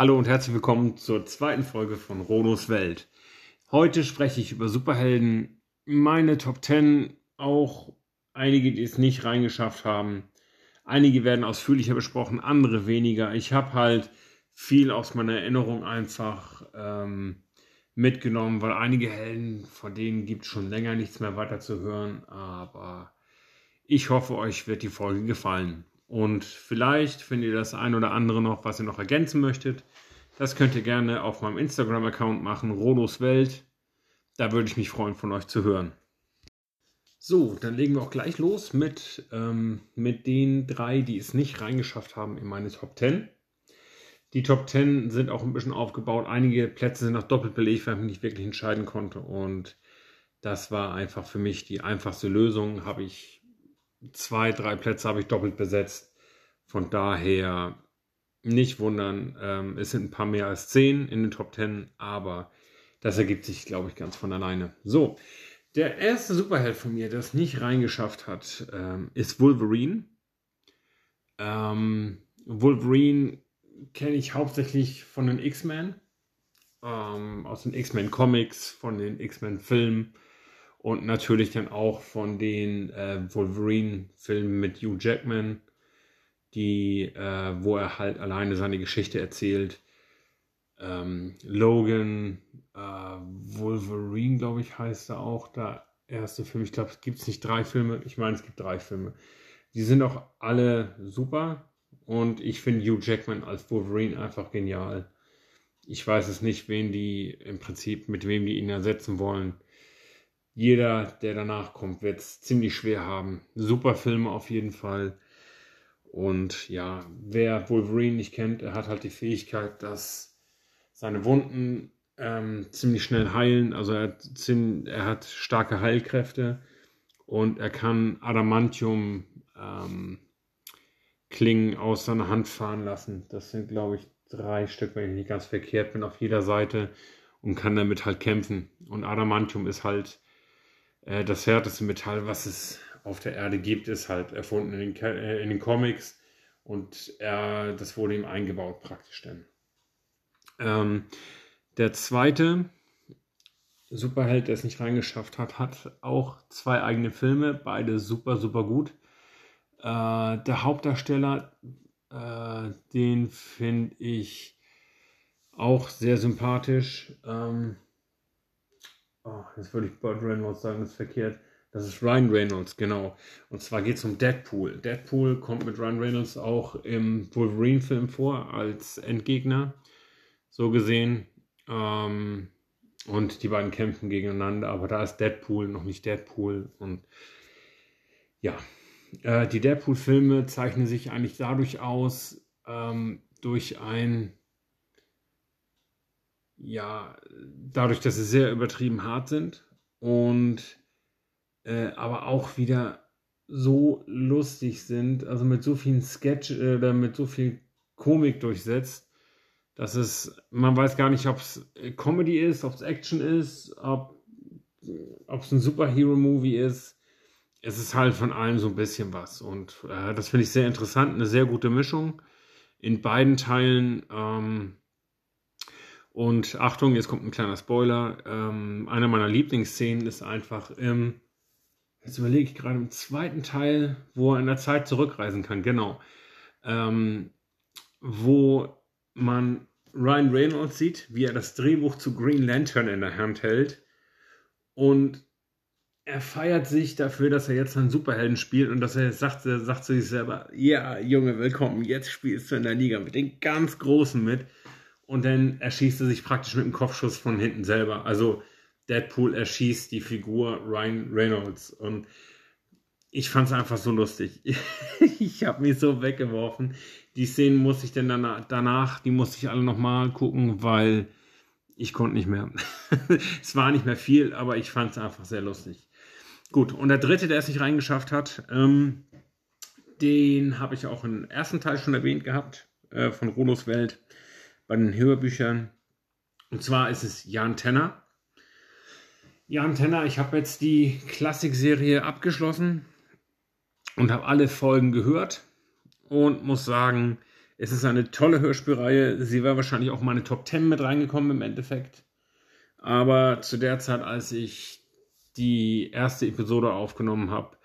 Hallo und herzlich willkommen zur zweiten Folge von Rodos Welt. Heute spreche ich über Superhelden, meine Top 10, auch einige, die es nicht reingeschafft haben. Einige werden ausführlicher besprochen, andere weniger. Ich habe halt viel aus meiner Erinnerung einfach ähm, mitgenommen, weil einige Helden, von denen gibt es schon länger nichts mehr weiter zu hören. Aber ich hoffe, euch wird die Folge gefallen. Und vielleicht findet ihr das ein oder andere noch, was ihr noch ergänzen möchtet. Das könnt ihr gerne auf meinem Instagram-Account machen, Rodos Welt. Da würde ich mich freuen, von euch zu hören. So, dann legen wir auch gleich los mit, ähm, mit den drei, die es nicht reingeschafft haben in meine Top 10. Die Top 10 sind auch ein bisschen aufgebaut. Einige Plätze sind noch doppelt belegt, weil ich mich nicht wirklich entscheiden konnte. Und das war einfach für mich die einfachste Lösung. Habe ich zwei, drei Plätze habe ich doppelt besetzt. Von daher nicht wundern. Ähm, es sind ein paar mehr als zehn in den Top 10, aber das ergibt sich, glaube ich, ganz von alleine. So, der erste Superheld von mir, der es nicht reingeschafft hat, ähm, ist Wolverine. Ähm, Wolverine kenne ich hauptsächlich von den X-Men, ähm, aus den X-Men Comics, von den X-Men Filmen und natürlich dann auch von den äh, Wolverine-Filmen mit Hugh Jackman, die, äh, wo er halt alleine seine Geschichte erzählt. Ähm, Logan, äh, Wolverine, glaube ich, heißt er auch, der erste Film. Ich glaube, es gibt nicht drei Filme. Ich meine, es gibt drei Filme. Die sind auch alle super. Und ich finde Hugh Jackman als Wolverine einfach genial. Ich weiß es nicht, wen die im Prinzip, mit wem die ihn ersetzen wollen. Jeder, der danach kommt, wird es ziemlich schwer haben. Super Filme auf jeden Fall. Und ja, wer Wolverine nicht kennt, er hat halt die Fähigkeit, dass seine Wunden ähm, ziemlich schnell heilen. Also er hat, er hat, starke Heilkräfte und er kann Adamantium ähm, Klingen aus seiner Hand fahren lassen. Das sind, glaube ich, drei Stück, wenn ich nicht ganz verkehrt bin, auf jeder Seite und kann damit halt kämpfen. Und Adamantium ist halt äh, das härteste Metall, was es auf der Erde gibt, ist halt erfunden in den, äh, in den Comics und er, das wurde ihm eingebaut praktisch dann. Ähm, der zweite Superheld, der es nicht reingeschafft hat, hat auch zwei eigene Filme, beide super, super gut. Äh, der Hauptdarsteller, äh, den finde ich auch sehr sympathisch. Ähm, oh, jetzt würde ich Burt Reynolds sagen, das ist verkehrt. Das ist Ryan Reynolds, genau. Und zwar geht es um Deadpool. Deadpool kommt mit Ryan Reynolds auch im Wolverine-Film vor als Endgegner so gesehen. Ähm, und die beiden kämpfen gegeneinander, aber da ist Deadpool noch nicht Deadpool. Und ja, äh, die Deadpool-Filme zeichnen sich eigentlich dadurch aus, ähm, durch ein, ja, dadurch, dass sie sehr übertrieben hart sind und äh, aber auch wieder so lustig sind, also mit so vielen Sketch äh, oder mit so viel Komik durchsetzt, das ist, man weiß gar nicht, ob es Comedy ist, ob es Action ist, ob es ein Superhero-Movie ist. Es ist halt von allem so ein bisschen was. Und äh, das finde ich sehr interessant, eine sehr gute Mischung in beiden Teilen. Ähm, und Achtung, jetzt kommt ein kleiner Spoiler. Ähm, eine meiner Lieblingsszenen ist einfach im, jetzt überlege ich gerade im zweiten Teil, wo er in der Zeit zurückreisen kann, genau. Ähm, wo man Ryan Reynolds sieht, wie er das Drehbuch zu Green Lantern in der Hand hält und er feiert sich dafür, dass er jetzt einen Superhelden spielt und dass er sagt, sagt zu sich selber, ja, Junge, willkommen, jetzt spielst du in der Liga mit den ganz Großen mit. Und dann erschießt er sich praktisch mit dem Kopfschuss von hinten selber. Also Deadpool erschießt die Figur Ryan Reynolds. Und ich fand es einfach so lustig. ich habe mich so weggeworfen. Die Szenen musste ich dann danach, die musste ich alle nochmal gucken, weil ich konnte nicht mehr. es war nicht mehr viel, aber ich fand es einfach sehr lustig. Gut, und der dritte, der es nicht reingeschafft hat, ähm, den habe ich auch im ersten Teil schon erwähnt gehabt, äh, von Rodos Welt, bei den Hörbüchern. Und zwar ist es Jan Tenner. Jan Tenner, ich habe jetzt die Klassik-Serie abgeschlossen und habe alle Folgen gehört und muss sagen, Es ist eine tolle Hörspielreihe. Sie wäre wahrscheinlich auch meine Top 10 mit reingekommen im Endeffekt. Aber zu der Zeit, als ich die erste Episode aufgenommen habe,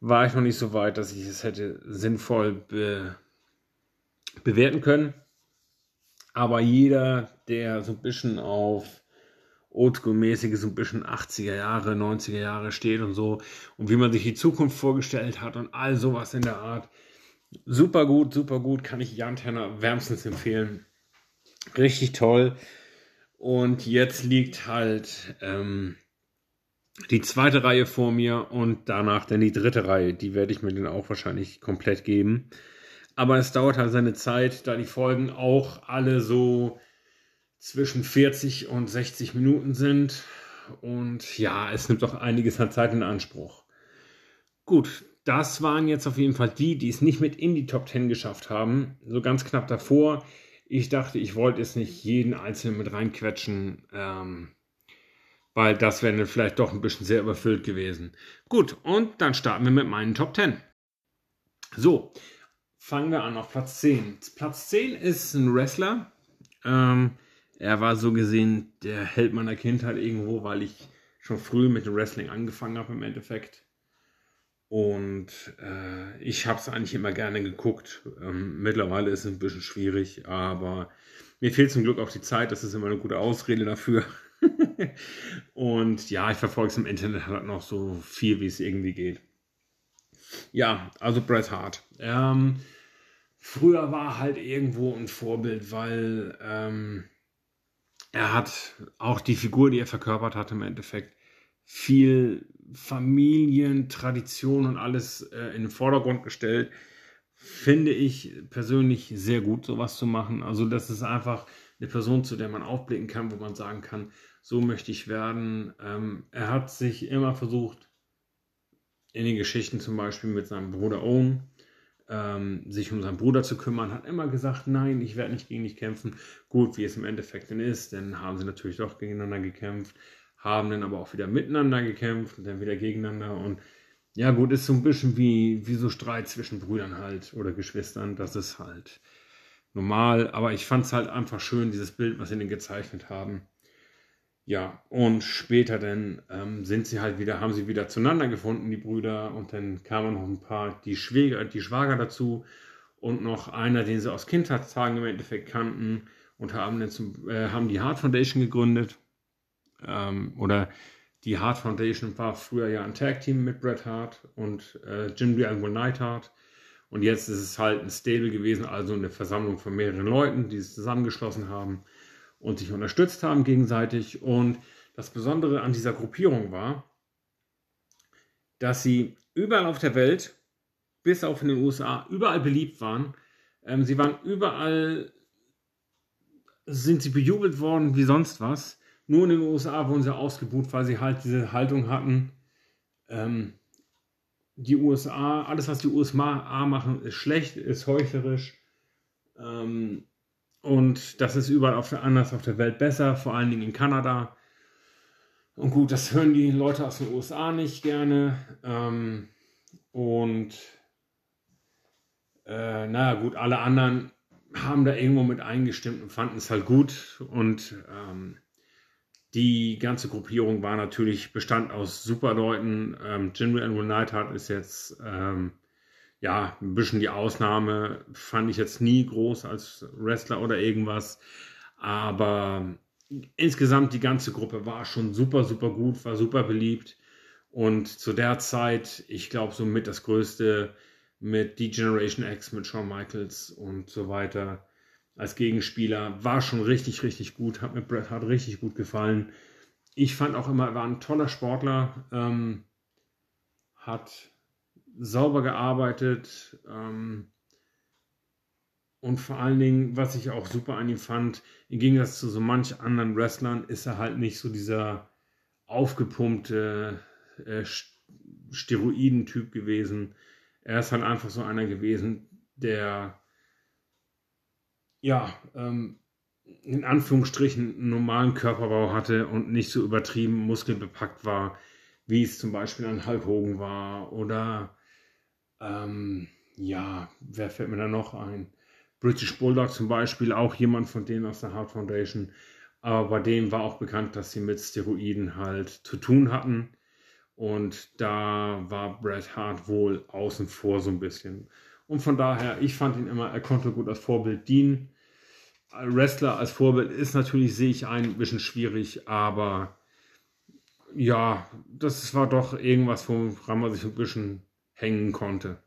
war ich noch nicht so weit, dass ich es hätte sinnvoll be bewerten können. Aber jeder, der so ein bisschen auf Oldschool-mäßige, so ein bisschen 80er Jahre, 90er Jahre steht und so und wie man sich die Zukunft vorgestellt hat und all sowas in der Art. Super gut, super gut, kann ich Jan Tenner wärmstens empfehlen. Richtig toll. Und jetzt liegt halt ähm, die zweite Reihe vor mir und danach dann die dritte Reihe. Die werde ich mir dann auch wahrscheinlich komplett geben. Aber es dauert halt seine Zeit, da die Folgen auch alle so zwischen 40 und 60 Minuten sind. Und ja, es nimmt auch einiges an Zeit in Anspruch. Gut, das waren jetzt auf jeden Fall die, die es nicht mit in die Top 10 geschafft haben. So ganz knapp davor. Ich dachte, ich wollte es nicht jeden einzelnen mit reinquetschen, ähm, weil das wäre dann vielleicht doch ein bisschen sehr überfüllt gewesen. Gut, und dann starten wir mit meinen Top 10. So, fangen wir an auf Platz 10. Platz 10 ist ein Wrestler. Ähm, er war so gesehen der Held meiner Kindheit irgendwo, weil ich schon früh mit dem Wrestling angefangen habe im Endeffekt. Und äh, ich habe es eigentlich immer gerne geguckt. Ähm, mittlerweile ist es ein bisschen schwierig, aber mir fehlt zum Glück auch die Zeit. Das ist immer eine gute Ausrede dafür. und ja, ich verfolge es im Internet halt noch so viel, wie es irgendwie geht. Ja, also Bret Hart. Ähm, früher war halt irgendwo ein Vorbild, weil ähm, er hat auch die Figur, die er verkörpert hat, im Endeffekt viel Familientradition und alles äh, in den Vordergrund gestellt. Finde ich persönlich sehr gut, sowas zu machen. Also, das ist einfach eine Person, zu der man aufblicken kann, wo man sagen kann, so möchte ich werden. Ähm, er hat sich immer versucht, in den Geschichten zum Beispiel mit seinem Bruder Owen, ähm, sich um seinen Bruder zu kümmern, hat immer gesagt, nein, ich werde nicht gegen dich kämpfen. Gut, wie es im Endeffekt denn ist, dann haben sie natürlich doch gegeneinander gekämpft, haben dann aber auch wieder miteinander gekämpft und dann wieder gegeneinander und ja gut, ist so ein bisschen wie, wie so Streit zwischen Brüdern halt oder Geschwistern, das ist halt normal, aber ich fand es halt einfach schön, dieses Bild, was sie denn gezeichnet haben. Ja, und später dann ähm, sind sie halt wieder, haben sie wieder zueinander gefunden, die Brüder, und dann kamen noch ein paar, die Schwäger, die Schwager dazu und noch einer, den sie aus Kindheitstagen im Endeffekt kannten und haben dann zum, äh, haben die Heart Foundation gegründet. Ähm, oder die Heart Foundation war früher ja ein Tag-Team mit Bret Hart und äh, Jim Real Neidhart. Und jetzt ist es halt ein Stable gewesen, also eine Versammlung von mehreren Leuten, die sich zusammengeschlossen haben und sich unterstützt haben gegenseitig. Und das Besondere an dieser Gruppierung war, dass sie überall auf der Welt, bis auf in den USA, überall beliebt waren. Ähm, sie waren überall, sind sie bejubelt worden wie sonst was. Nur in den USA wurden sie ausgebucht, weil sie halt diese Haltung hatten. Ähm, die USA, alles was die USA machen, ist schlecht, ist heuchlerisch. Ähm, und das ist überall auf der, anders auf der Welt besser, vor allen Dingen in Kanada. Und gut, das hören die Leute aus den USA nicht gerne. Ähm, und äh, naja, gut, alle anderen haben da irgendwo mit eingestimmt und fanden es halt gut. Und ähm, die ganze Gruppierung war natürlich Bestand aus Superleuten. Ähm, Jim and Neidhart ist jetzt ähm, ja, ein bisschen die Ausnahme fand ich jetzt nie groß als Wrestler oder irgendwas. Aber insgesamt die ganze Gruppe war schon super, super gut, war super beliebt. Und zu der Zeit, ich glaube, so mit das Größte mit Die Generation X, mit Shawn Michaels und so weiter als Gegenspieler, war schon richtig, richtig gut, hat mir Bret Hart richtig gut gefallen. Ich fand auch immer, er war ein toller Sportler, ähm, hat sauber gearbeitet. Ähm, und vor allen Dingen, was ich auch super an ihm fand, im Gegensatz zu so manch anderen Wrestlern, ist er halt nicht so dieser aufgepumpte äh, Steroiden-Typ gewesen. Er ist halt einfach so einer gewesen, der ja, ähm, in Anführungsstrichen einen normalen Körperbau hatte und nicht so übertrieben muskelbepackt war, wie es zum Beispiel an Hulk Hogan war oder ähm, ja, wer fällt mir da noch ein? British Bulldog zum Beispiel, auch jemand von denen aus der Heart Foundation. Aber bei dem war auch bekannt, dass sie mit Steroiden halt zu tun hatten. Und da war Bret Hart wohl außen vor so ein bisschen. Und von daher, ich fand ihn immer, er konnte gut als Vorbild dienen. Wrestler als Vorbild ist natürlich, sehe ich ein, bisschen schwierig, aber ja, das war doch irgendwas, woran man sich ein bisschen hängen konnte.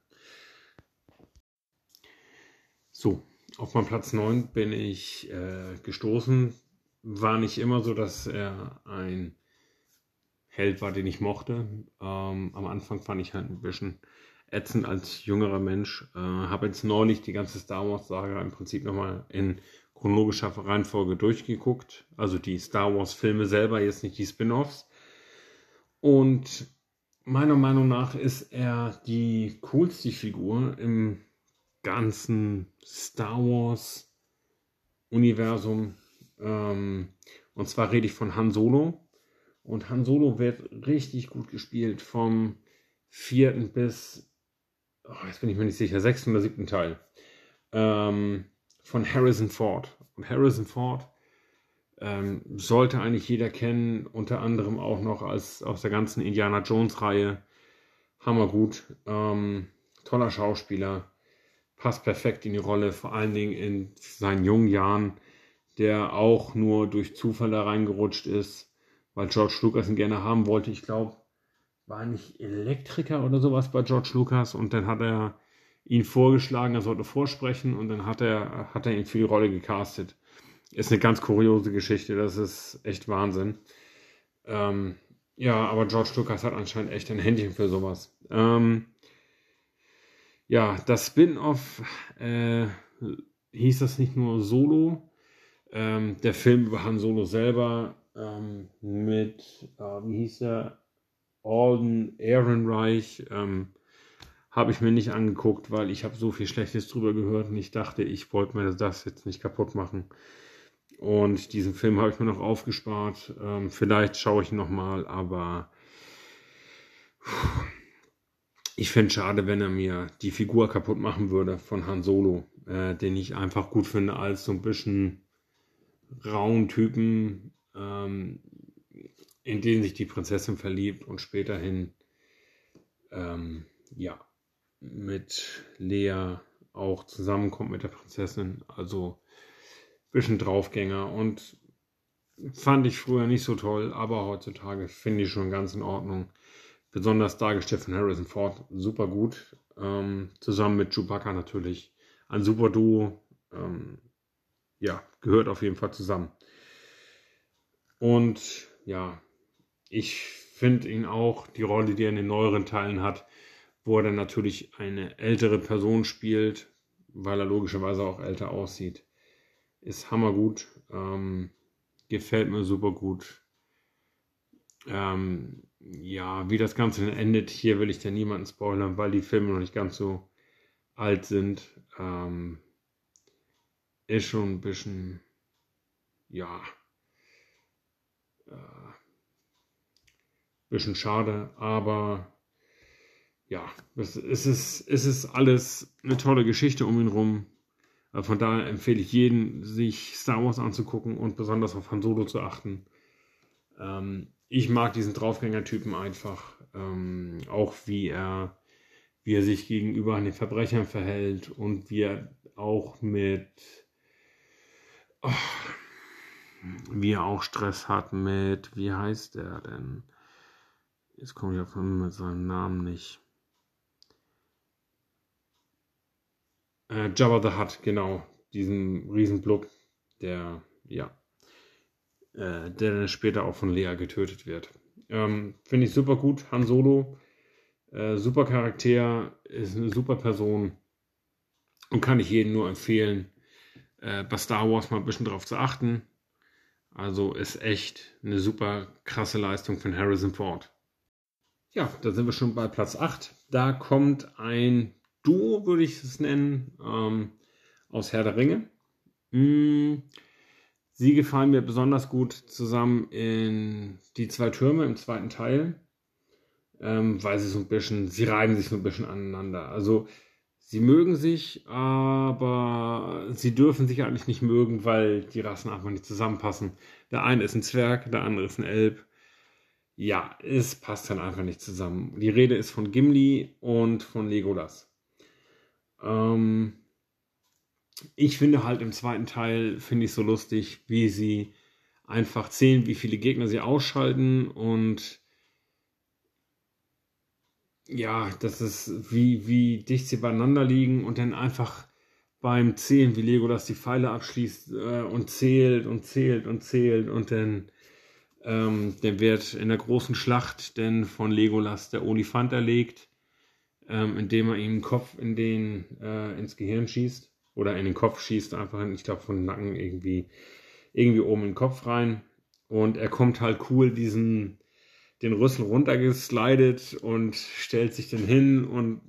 So, auf meinem Platz 9 bin ich äh, gestoßen. War nicht immer so, dass er ein Held war, den ich mochte. Ähm, am Anfang fand ich halt ein bisschen ätzend als jüngerer Mensch. Äh, Habe jetzt neulich die ganze Star Wars-Saga im Prinzip nochmal in chronologischer Reihenfolge durchgeguckt. Also die Star Wars-Filme selber, jetzt nicht die Spin-offs. Und meiner Meinung nach ist er die coolste Figur im ganzen Star Wars-Universum. Ähm, und zwar rede ich von Han Solo. Und Han Solo wird richtig gut gespielt vom vierten bis, oh, jetzt bin ich mir nicht sicher, sechsten oder siebten Teil. Ähm, von Harrison Ford. Und Harrison Ford ähm, sollte eigentlich jeder kennen, unter anderem auch noch als aus der ganzen Indiana Jones Reihe. Hammergut. Ähm, toller Schauspieler. Passt perfekt in die Rolle, vor allen Dingen in seinen jungen Jahren, der auch nur durch Zufall da reingerutscht ist, weil George Lucas ihn gerne haben wollte. Ich glaube, war nicht Elektriker oder sowas bei George Lucas und dann hat er ihn vorgeschlagen, er sollte vorsprechen und dann hat er, hat er ihn für die Rolle gecastet. Ist eine ganz kuriose Geschichte, das ist echt Wahnsinn. Ähm, ja, aber George Lucas hat anscheinend echt ein Händchen für sowas. Ähm, ja, das Spin-off äh, hieß das nicht nur Solo. Ähm, der Film über Han Solo selber ähm, mit, äh, wie hieß er, Alden Ehrenreich. Ähm, habe ich mir nicht angeguckt, weil ich habe so viel Schlechtes drüber gehört und ich dachte, ich wollte mir das jetzt nicht kaputt machen. Und diesen Film habe ich mir noch aufgespart. Ähm, vielleicht schaue ich ihn nochmal, aber ich fände es schade, wenn er mir die Figur kaputt machen würde von Han Solo, äh, den ich einfach gut finde als so ein bisschen rauen Typen, ähm, in den sich die Prinzessin verliebt und späterhin ähm, ja mit Lea auch zusammenkommt mit der Prinzessin. Also bisschen Draufgänger und fand ich früher nicht so toll, aber heutzutage finde ich schon ganz in Ordnung. Besonders dargestellt von Harrison Ford, super gut. Ähm, zusammen mit Chewbacca natürlich. Ein super Duo. Ähm, ja, gehört auf jeden Fall zusammen. Und ja, ich finde ihn auch, die Rolle, die er in den neueren Teilen hat, wo er dann natürlich eine ältere Person spielt, weil er logischerweise auch älter aussieht. Ist hammergut, ähm, gefällt mir super gut. Ähm, ja, wie das Ganze dann endet, hier will ich ja niemanden spoilern, weil die Filme noch nicht ganz so alt sind. Ähm, ist schon ein bisschen, ja, äh, bisschen schade, aber ja, es, ist, es ist alles eine tolle Geschichte um ihn rum. Äh, von daher empfehle ich jeden, sich Star Wars anzugucken und besonders auf Han Solo zu achten. Ähm, ich mag diesen Draufgänger-Typen einfach. Ähm, auch wie er, wie er sich gegenüber den Verbrechern verhält und wie er auch mit, oh, wie er auch Stress hat mit, wie heißt er denn? Jetzt komme ich auf mit seinem Namen nicht. Äh, Jabba the Hutt, genau. Diesen Riesenblub, der, ja, äh, der dann später auch von Lea getötet wird. Ähm, Finde ich super gut. Han Solo, äh, super Charakter, ist eine super Person und kann ich jedem nur empfehlen, äh, bei Star Wars mal ein bisschen drauf zu achten. Also ist echt eine super krasse Leistung von Harrison Ford. Ja, da sind wir schon bei Platz 8. Da kommt ein Duo, würde ich es nennen, ähm, aus Herr der Ringe. Mm, sie gefallen mir besonders gut zusammen in Die zwei Türme im zweiten Teil, ähm, weil sie so ein bisschen, sie reiben sich so ein bisschen aneinander. Also Sie mögen sich, aber sie dürfen sich eigentlich nicht mögen, weil die Rassen einfach nicht zusammenpassen. Der eine ist ein Zwerg, der andere ist ein Elb. Ja, es passt dann einfach nicht zusammen. Die Rede ist von Gimli und von Legolas. Ähm, ich finde halt im zweiten Teil, finde ich so lustig, wie sie einfach zählen, wie viele Gegner sie ausschalten und ja, das ist wie, wie dicht sie beieinander liegen und dann einfach beim Zählen, wie Legolas die Pfeile abschließt äh, und zählt und zählt und zählt und dann, ähm, dann wird in der großen Schlacht denn von Legolas der Olifant erlegt, ähm, indem er ihm den Kopf in den, äh, ins Gehirn schießt oder in den Kopf schießt, einfach, ich glaube, von Nacken irgendwie, irgendwie oben in den Kopf rein und er kommt halt cool diesen den Rüssel runtergeslidet und stellt sich dann hin und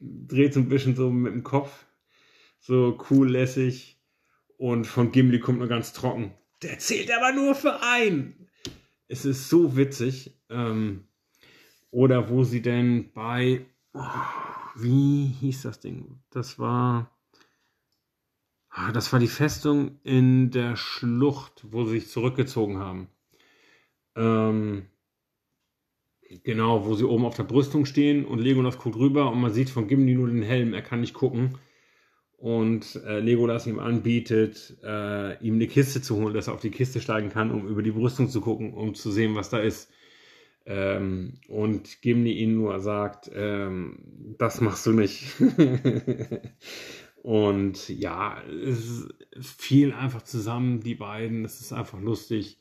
dreht so ein bisschen so mit dem Kopf. So cool lässig. Und von Gimli kommt nur ganz trocken. Der zählt aber nur für ein. Es ist so witzig. Ähm, oder wo sie denn bei. Wie hieß das Ding? Das war. Ah, das war die Festung in der Schlucht, wo sie sich zurückgezogen haben. Ähm, Genau, wo sie oben auf der Brüstung stehen und Legolas guckt rüber und man sieht von Gimli nur den Helm, er kann nicht gucken. Und äh, Legolas ihm anbietet, äh, ihm eine Kiste zu holen, dass er auf die Kiste steigen kann, um über die Brüstung zu gucken, um zu sehen, was da ist. Ähm, und Gimli ihn nur sagt, ähm, das machst du nicht. und ja, es fiel einfach zusammen, die beiden. Es ist einfach lustig.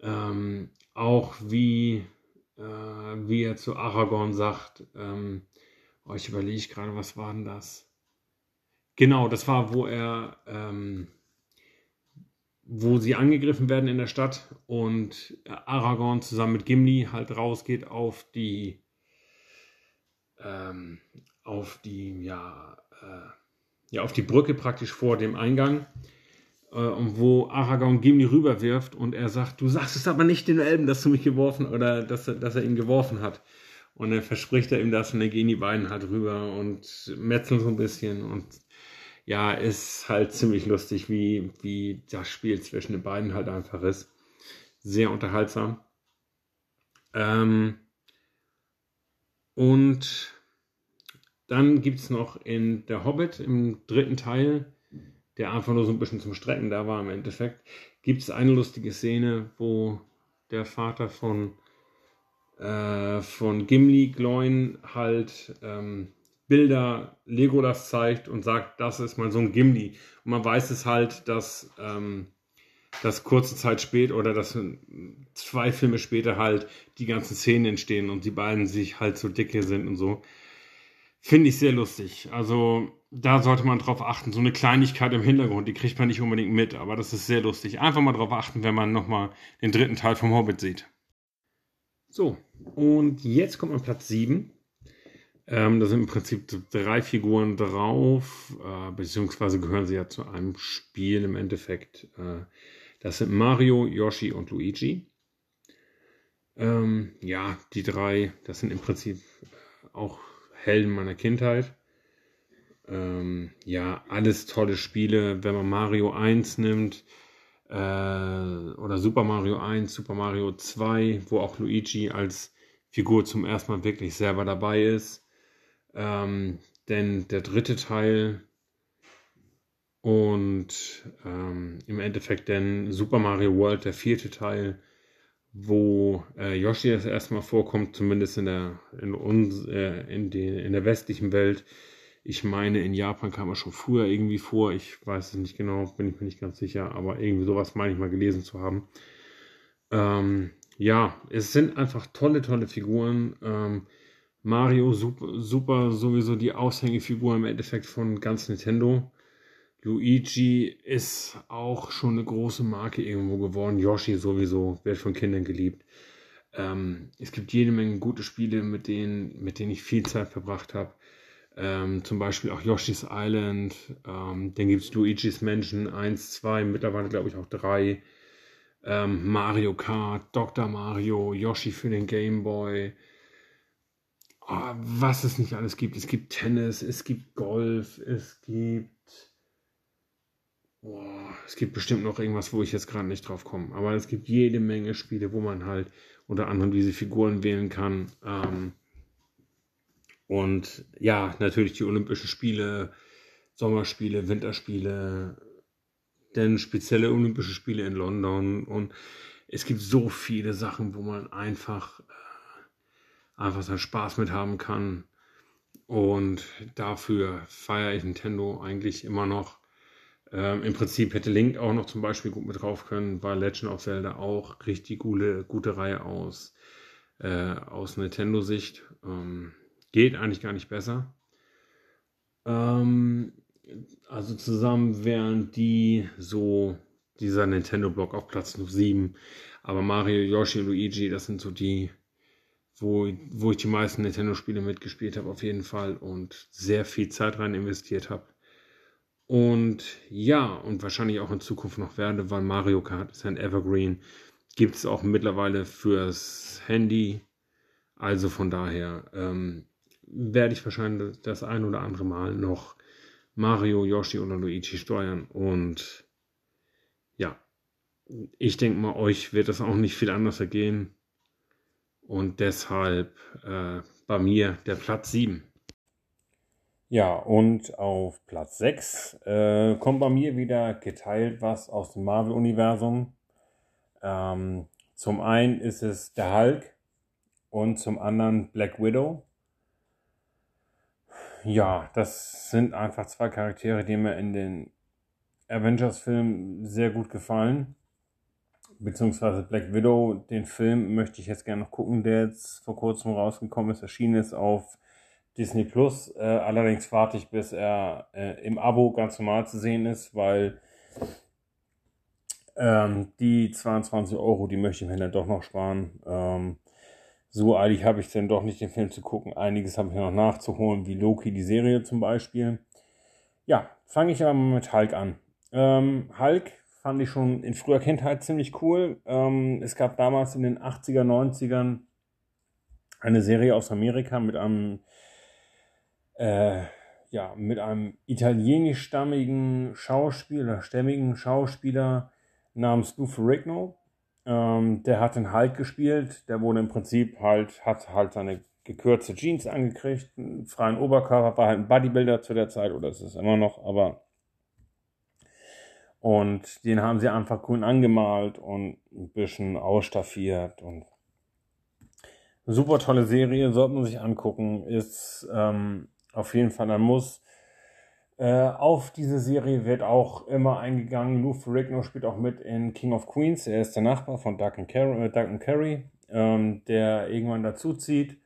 Ähm, auch wie äh, wie er zu Aragorn sagt, ähm, oh, ich überlege gerade, was war denn das? Genau, das war, wo er, ähm, wo sie angegriffen werden in der Stadt und Aragorn zusammen mit Gimli halt rausgeht auf die, ähm, auf die, ja, äh, ja, auf die Brücke praktisch vor dem Eingang äh, und wo Aragorn Gimli rüberwirft und er sagt, du sagst es aber nicht den Elben, dass du mich geworfen oder dass, dass er ihn geworfen hat. Und dann verspricht er ihm das und dann gehen die beiden halt rüber und metzeln so ein bisschen und ja, ist halt ziemlich lustig, wie, wie das Spiel zwischen den beiden halt einfach ist. Sehr unterhaltsam. Ähm, und dann gibt es noch in Der Hobbit im dritten Teil der einfach nur so ein bisschen zum Strecken da war im Endeffekt, gibt es eine lustige Szene, wo der Vater von, äh, von Gimli, Gloin, halt ähm, Bilder Legolas zeigt und sagt, das ist mein Sohn Gimli. Und man weiß es halt, dass, ähm, dass kurze Zeit später oder dass zwei Filme später halt die ganzen Szenen entstehen und die beiden sich halt so dicke sind und so. Finde ich sehr lustig. Also da sollte man drauf achten. So eine Kleinigkeit im Hintergrund, die kriegt man nicht unbedingt mit, aber das ist sehr lustig. Einfach mal drauf achten, wenn man nochmal den dritten Teil vom Hobbit sieht. So, und jetzt kommt man Platz 7. Ähm, da sind im Prinzip drei Figuren drauf, äh, beziehungsweise gehören sie ja zu einem Spiel im Endeffekt. Äh, das sind Mario, Yoshi und Luigi. Ähm, ja, die drei, das sind im Prinzip auch Helden meiner Kindheit. Ähm, ja, alles tolle Spiele. Wenn man Mario 1 nimmt äh, oder Super Mario 1, Super Mario 2, wo auch Luigi als Figur zum ersten Mal wirklich selber dabei ist. Ähm, denn der dritte Teil und ähm, im Endeffekt dann Super Mario World, der vierte Teil, wo äh, Yoshi das erste Mal vorkommt, zumindest in der, in, uns, äh, in, die, in der westlichen Welt, ich meine, in Japan kam er schon früher irgendwie vor. Ich weiß es nicht genau, bin ich mir nicht ganz sicher, aber irgendwie sowas meine ich mal gelesen zu haben. Ähm, ja, es sind einfach tolle, tolle Figuren. Ähm, Mario super, sowieso die Aushängefigur im Endeffekt von ganz Nintendo. Luigi ist auch schon eine große Marke irgendwo geworden. Yoshi sowieso wird von Kindern geliebt. Ähm, es gibt jede Menge gute Spiele, mit denen, mit denen ich viel Zeit verbracht habe. Ähm, zum Beispiel auch Yoshi's Island. Ähm, dann gibt es Luigi's Mansion 1, 2, mittlerweile glaube ich auch 3. Ähm, Mario Kart, Dr. Mario, Yoshi für den Game Boy. Oh, was es nicht alles gibt. Es gibt Tennis, es gibt Golf, es gibt. Oh, es gibt bestimmt noch irgendwas, wo ich jetzt gerade nicht drauf komme. Aber es gibt jede Menge Spiele, wo man halt unter anderem diese Figuren wählen kann. Ähm, und ja, natürlich die Olympischen Spiele, Sommerspiele, Winterspiele, denn spezielle Olympische Spiele in London. Und es gibt so viele Sachen, wo man einfach einfach seinen Spaß mit haben kann. Und dafür feiere ich Nintendo eigentlich immer noch. Ähm, Im Prinzip hätte Link auch noch zum Beispiel gut mit drauf können, weil Legend of Zelda auch richtig gute, gute Reihe aus, äh, aus Nintendo-Sicht. Ähm, geht eigentlich gar nicht besser. Ähm, also zusammen wären die so dieser Nintendo-Block auf Platz 7. Aber Mario, Yoshi und Luigi, das sind so die, wo, wo ich die meisten Nintendo-Spiele mitgespielt habe, auf jeden Fall und sehr viel Zeit rein investiert habe. Und ja, und wahrscheinlich auch in Zukunft noch werde, weil Mario Kart ist ein Evergreen. Gibt es auch mittlerweile fürs Handy. Also von daher ähm, werde ich wahrscheinlich das ein oder andere Mal noch Mario, Yoshi oder Luigi steuern. Und ja, ich denke mal, euch wird das auch nicht viel anders ergehen. Und deshalb äh, bei mir der Platz 7. Ja, und auf Platz 6 äh, kommt bei mir wieder geteilt was aus dem Marvel-Universum. Ähm, zum einen ist es der Hulk und zum anderen Black Widow. Ja, das sind einfach zwei Charaktere, die mir in den Avengers-Filmen sehr gut gefallen beziehungsweise Black Widow, den Film möchte ich jetzt gerne noch gucken, der jetzt vor kurzem rausgekommen ist, erschienen ist auf Disney Plus. Äh, allerdings warte ich, bis er äh, im Abo ganz normal zu sehen ist, weil ähm, die 22 Euro, die möchte ich mir dann doch noch sparen. Ähm, so eilig habe ich es dann doch nicht, den Film zu gucken. Einiges habe ich noch nachzuholen, wie Loki, die Serie zum Beispiel. Ja, fange ich aber mit Hulk an. Ähm, Hulk fand ich schon in früher Kindheit ziemlich cool. Ähm, es gab damals in den 80er, 90ern eine Serie aus Amerika mit einem, äh, ja, mit einem italienischstammigen Schauspieler, stämmigen Schauspieler namens Lou Ferrigno. Ähm, der hat den Hulk gespielt. Der wurde im Prinzip halt, hat halt seine gekürzte Jeans angekriegt, einen freien Oberkörper, war halt ein Bodybuilder zu der Zeit oder ist es immer noch, aber und den haben sie einfach grün angemalt und ein bisschen ausstaffiert und super tolle Serie, sollte man sich angucken, ist ähm, auf jeden Fall ein Muss. Äh, auf diese Serie wird auch immer eingegangen. Lou Ferrigno spielt auch mit in King of Queens. Er ist der Nachbar von Duncan Carey, äh, Duncan Carey ähm, der irgendwann dazuzieht.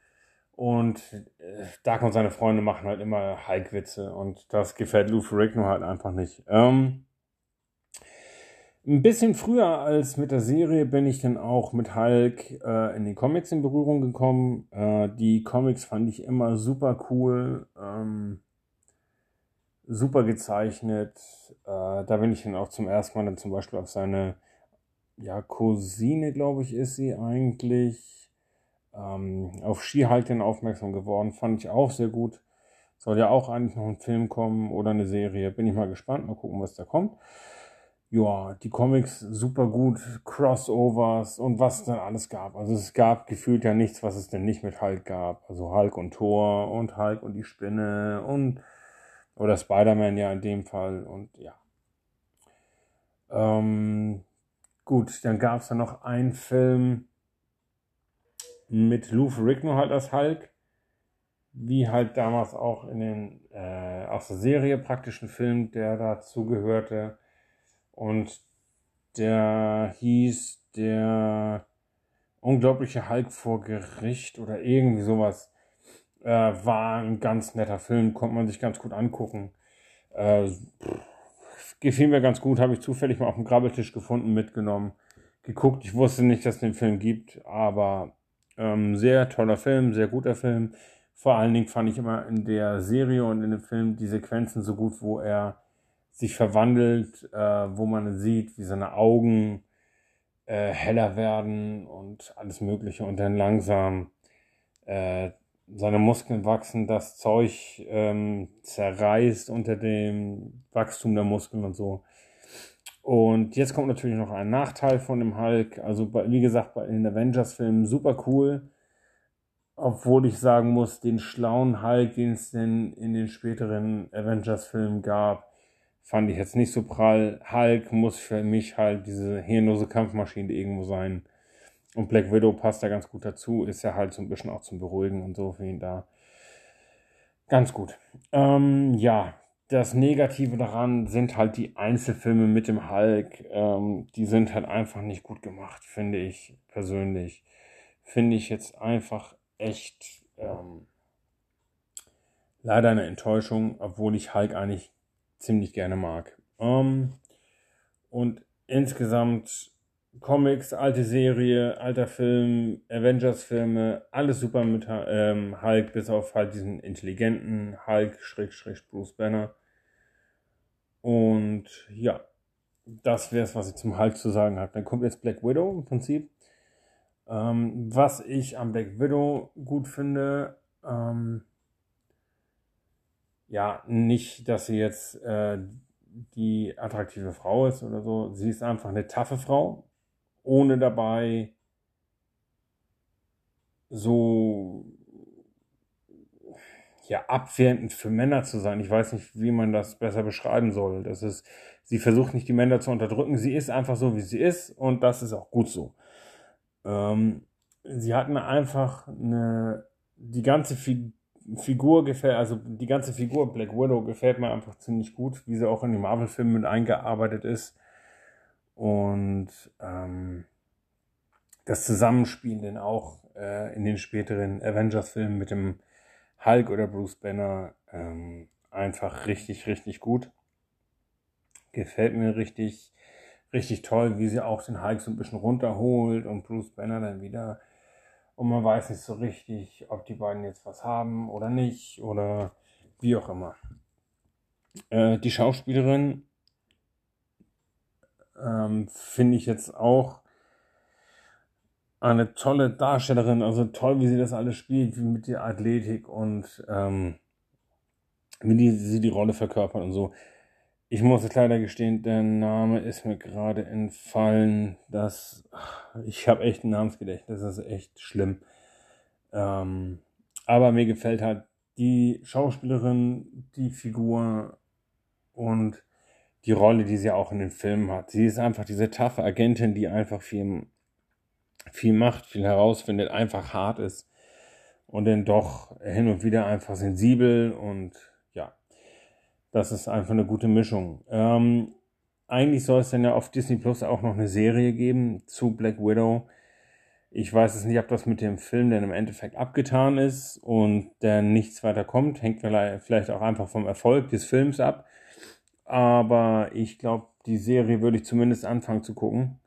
Und äh, Doug und seine Freunde machen halt immer Hulk-Witze und das gefällt Lou Ferrigno halt einfach nicht. Ähm, ein bisschen früher als mit der Serie bin ich dann auch mit Hulk äh, in die Comics in Berührung gekommen. Äh, die Comics fand ich immer super cool, ähm, super gezeichnet. Äh, da bin ich dann auch zum ersten Mal dann zum Beispiel auf seine ja, Cousine, glaube ich, ist sie eigentlich. Ähm, auf Ski-Hulk dann aufmerksam geworden. Fand ich auch sehr gut. Soll ja auch eigentlich noch ein Film kommen oder eine Serie. Bin ich mal gespannt. Mal gucken, was da kommt ja, die Comics super gut, Crossovers und was es dann alles gab. Also es gab gefühlt ja nichts, was es denn nicht mit Hulk gab. Also Hulk und Thor und Hulk und die Spinne und oder Spider-Man ja in dem Fall und ja. Ähm, gut, dann gab es dann noch einen Film mit Lou Ferrigno halt als Hulk, wie halt damals auch in den äh, aus der Serie praktischen Film, der dazu gehörte und der hieß der unglaubliche Hulk vor Gericht oder irgendwie sowas. Äh, war ein ganz netter Film, konnte man sich ganz gut angucken. Äh, gefiel mir ganz gut, habe ich zufällig mal auf dem Grabbeltisch gefunden, mitgenommen, geguckt. Ich wusste nicht, dass es den Film gibt, aber ähm, sehr toller Film, sehr guter Film. Vor allen Dingen fand ich immer in der Serie und in dem Film die Sequenzen so gut, wo er sich verwandelt, äh, wo man sieht, wie seine Augen äh, heller werden und alles Mögliche und dann langsam äh, seine Muskeln wachsen, das Zeug ähm, zerreißt unter dem Wachstum der Muskeln und so. Und jetzt kommt natürlich noch ein Nachteil von dem Hulk. Also, wie gesagt, bei den Avengers-Filmen super cool. Obwohl ich sagen muss, den schlauen Hulk, den es denn in den späteren Avengers-Filmen gab, fand ich jetzt nicht so prall. Hulk muss für mich halt diese hirnlose Kampfmaschine irgendwo sein. Und Black Widow passt da ganz gut dazu, ist ja halt so ein bisschen auch zum Beruhigen und so für ihn da. Ganz gut. Ähm, ja, das Negative daran sind halt die Einzelfilme mit dem Hulk. Ähm, die sind halt einfach nicht gut gemacht, finde ich persönlich. Finde ich jetzt einfach echt ähm, leider eine Enttäuschung, obwohl ich Hulk eigentlich ziemlich gerne mag. Ähm, und insgesamt Comics, alte Serie, alter Film, Avengers-Filme, alles super mit ähm, Hulk, bis auf halt diesen intelligenten Hulk, Schräg, Schräg, Bruce Banner. Und ja, das wäre es, was ich zum Hulk zu sagen habe. Dann kommt jetzt Black Widow im Prinzip. Ähm, was ich am Black Widow gut finde, ähm, ja, nicht, dass sie jetzt äh, die attraktive Frau ist oder so. Sie ist einfach eine taffe Frau, ohne dabei so ja abwertend für Männer zu sein. Ich weiß nicht, wie man das besser beschreiben soll. Das ist, sie versucht nicht die Männer zu unterdrücken. Sie ist einfach so, wie sie ist und das ist auch gut so. Ähm, sie hat mir einfach eine, die ganze Fi Figur gefällt, also die ganze Figur Black Widow gefällt mir einfach ziemlich gut, wie sie auch in den Marvel-Filmen mit eingearbeitet ist. Und ähm, das Zusammenspiel denn auch äh, in den späteren Avengers-Filmen mit dem Hulk oder Bruce Banner ähm, einfach richtig, richtig gut. Gefällt mir richtig, richtig toll, wie sie auch den Hulk so ein bisschen runterholt und Bruce Banner dann wieder. Und man weiß nicht so richtig, ob die beiden jetzt was haben oder nicht oder wie auch immer. Äh, die Schauspielerin ähm, finde ich jetzt auch eine tolle Darstellerin, also toll, wie sie das alles spielt, wie mit der Athletik und ähm, wie die, sie die Rolle verkörpert und so. Ich muss es leider gestehen, der Name ist mir gerade entfallen. Das, ich habe echt ein Namensgedächtnis, das ist echt schlimm. Ähm, aber mir gefällt halt die Schauspielerin, die Figur und die Rolle, die sie auch in den Filmen hat. Sie ist einfach diese taffe Agentin, die einfach viel, viel macht, viel herausfindet, einfach hart ist und dann doch hin und wieder einfach sensibel und das ist einfach eine gute Mischung. Ähm, eigentlich soll es dann ja auf Disney Plus auch noch eine Serie geben zu Black Widow. Ich weiß es nicht, ob das mit dem Film dann im Endeffekt abgetan ist und dann nichts weiter kommt. Hängt vielleicht auch einfach vom Erfolg des Films ab. Aber ich glaube, die Serie würde ich zumindest anfangen zu gucken.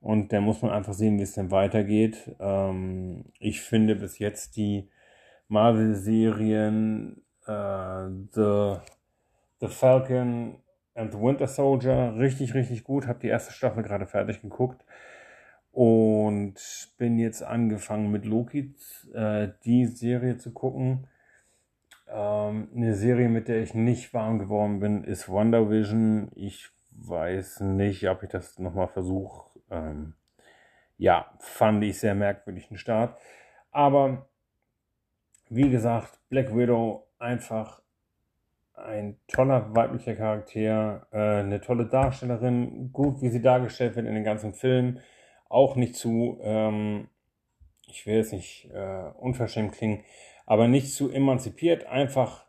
Und da muss man einfach sehen, wie es denn weitergeht. Ähm, ich finde bis jetzt die Marvel-Serien äh, The, The Falcon and the Winter Soldier richtig, richtig gut. Habe die erste Staffel gerade fertig geguckt. Und bin jetzt angefangen mit Loki äh, die Serie zu gucken. Ähm, eine Serie, mit der ich nicht warm geworden bin, ist Wonder Vision. Ich weiß nicht, ob ich das nochmal versuche. Ähm, ja, fand ich sehr merkwürdigen Start. Aber wie gesagt, Black Widow einfach ein toller weiblicher Charakter, äh, eine tolle Darstellerin, gut wie sie dargestellt wird in den ganzen Filmen, auch nicht zu, ähm, ich will jetzt nicht äh, unverschämt klingen, aber nicht zu emanzipiert, einfach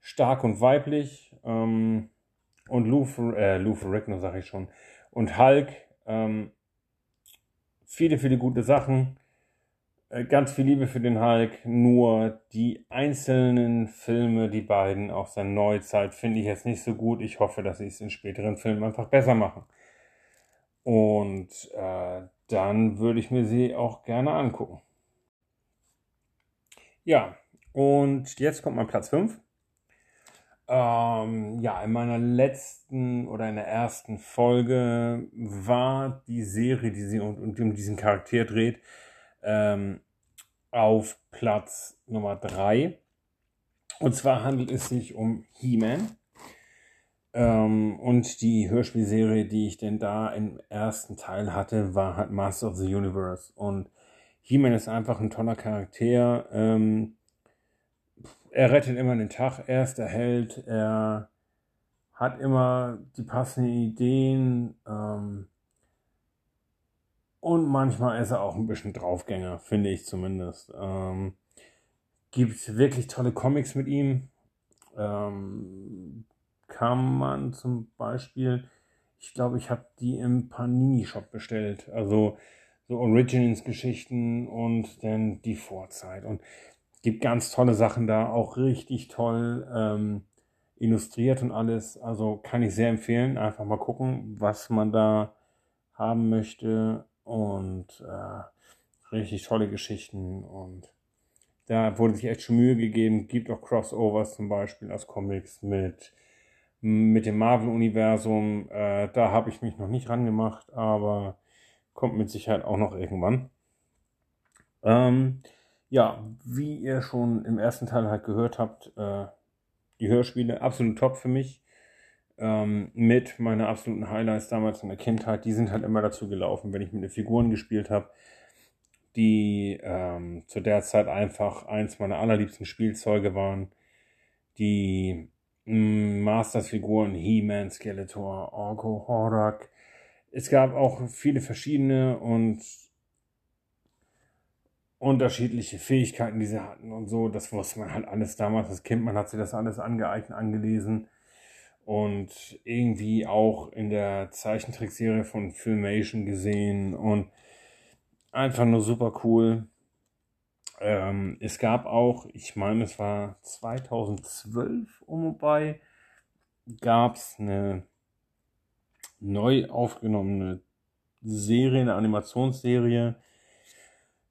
stark und weiblich. Ähm, und Lou, äh, Lou Ferrigno sage ich schon. Und Hulk, ähm, viele, viele gute Sachen. Äh, ganz viel Liebe für den Hulk. Nur die einzelnen Filme, die beiden aus der Neuzeit, finde ich jetzt nicht so gut. Ich hoffe, dass sie es in späteren Filmen einfach besser machen. Und äh, dann würde ich mir sie auch gerne angucken. Ja, und jetzt kommt mein Platz 5. Ähm, ja, in meiner letzten oder in der ersten Folge war die Serie, die sie und, um diesen Charakter dreht, ähm, auf Platz Nummer 3. Und zwar handelt es sich um He-Man. Ähm, und die Hörspielserie, die ich denn da im ersten Teil hatte, war halt Master of the Universe. Und He-Man ist einfach ein toller Charakter. Ähm, er rettet immer den Tag, er ist der Held, er hat immer die passenden Ideen. Ähm, und manchmal ist er auch ein bisschen Draufgänger, finde ich zumindest. Ähm, gibt wirklich tolle Comics mit ihm. Ähm, kann man zum Beispiel, ich glaube, ich habe die im Panini-Shop bestellt. Also so Originals-Geschichten und dann die Vorzeit. Und gibt ganz tolle Sachen da, auch richtig toll ähm, illustriert und alles. Also kann ich sehr empfehlen. Einfach mal gucken, was man da haben möchte. Und äh, richtig tolle Geschichten. Und da wurde sich echt schon Mühe gegeben. Gibt auch Crossovers zum Beispiel aus Comics mit, mit dem Marvel-Universum. Äh, da habe ich mich noch nicht rangemacht, aber kommt mit Sicherheit auch noch irgendwann. Ähm, ja, wie ihr schon im ersten Teil halt gehört habt, äh, die Hörspiele absolut top für mich. Ähm, mit meiner absoluten Highlights damals in der Kindheit, die sind halt immer dazu gelaufen, wenn ich mit den Figuren gespielt habe, die ähm, zu der Zeit einfach eins meiner allerliebsten Spielzeuge waren. Die mm, Masters-Figuren He-Man, Skeletor, Orko, Horak. Es gab auch viele verschiedene und unterschiedliche Fähigkeiten, die sie hatten und so. Das wusste man halt alles damals als Kind. Man hat sich das alles angeeignet, angelesen. Und irgendwie auch in der Zeichentrickserie von Filmation gesehen. Und einfach nur super cool. Ähm, es gab auch, ich meine, es war 2012 um bei, gab es eine neu aufgenommene Serie, eine Animationsserie,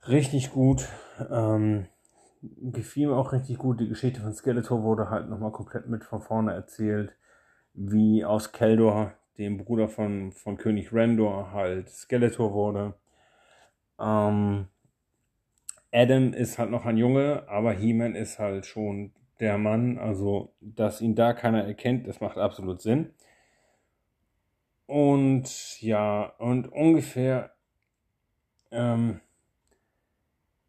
richtig gut. Ähm, gefiel mir auch richtig gut. Die Geschichte von Skeletor wurde halt nochmal komplett mit von vorne erzählt, wie aus Keldor, dem Bruder von, von König Rendor, halt Skeletor wurde. Ähm, Adam ist halt noch ein Junge, aber He-Man ist halt schon der Mann. Also, dass ihn da keiner erkennt, das macht absolut Sinn. Und ja, und ungefähr ähm,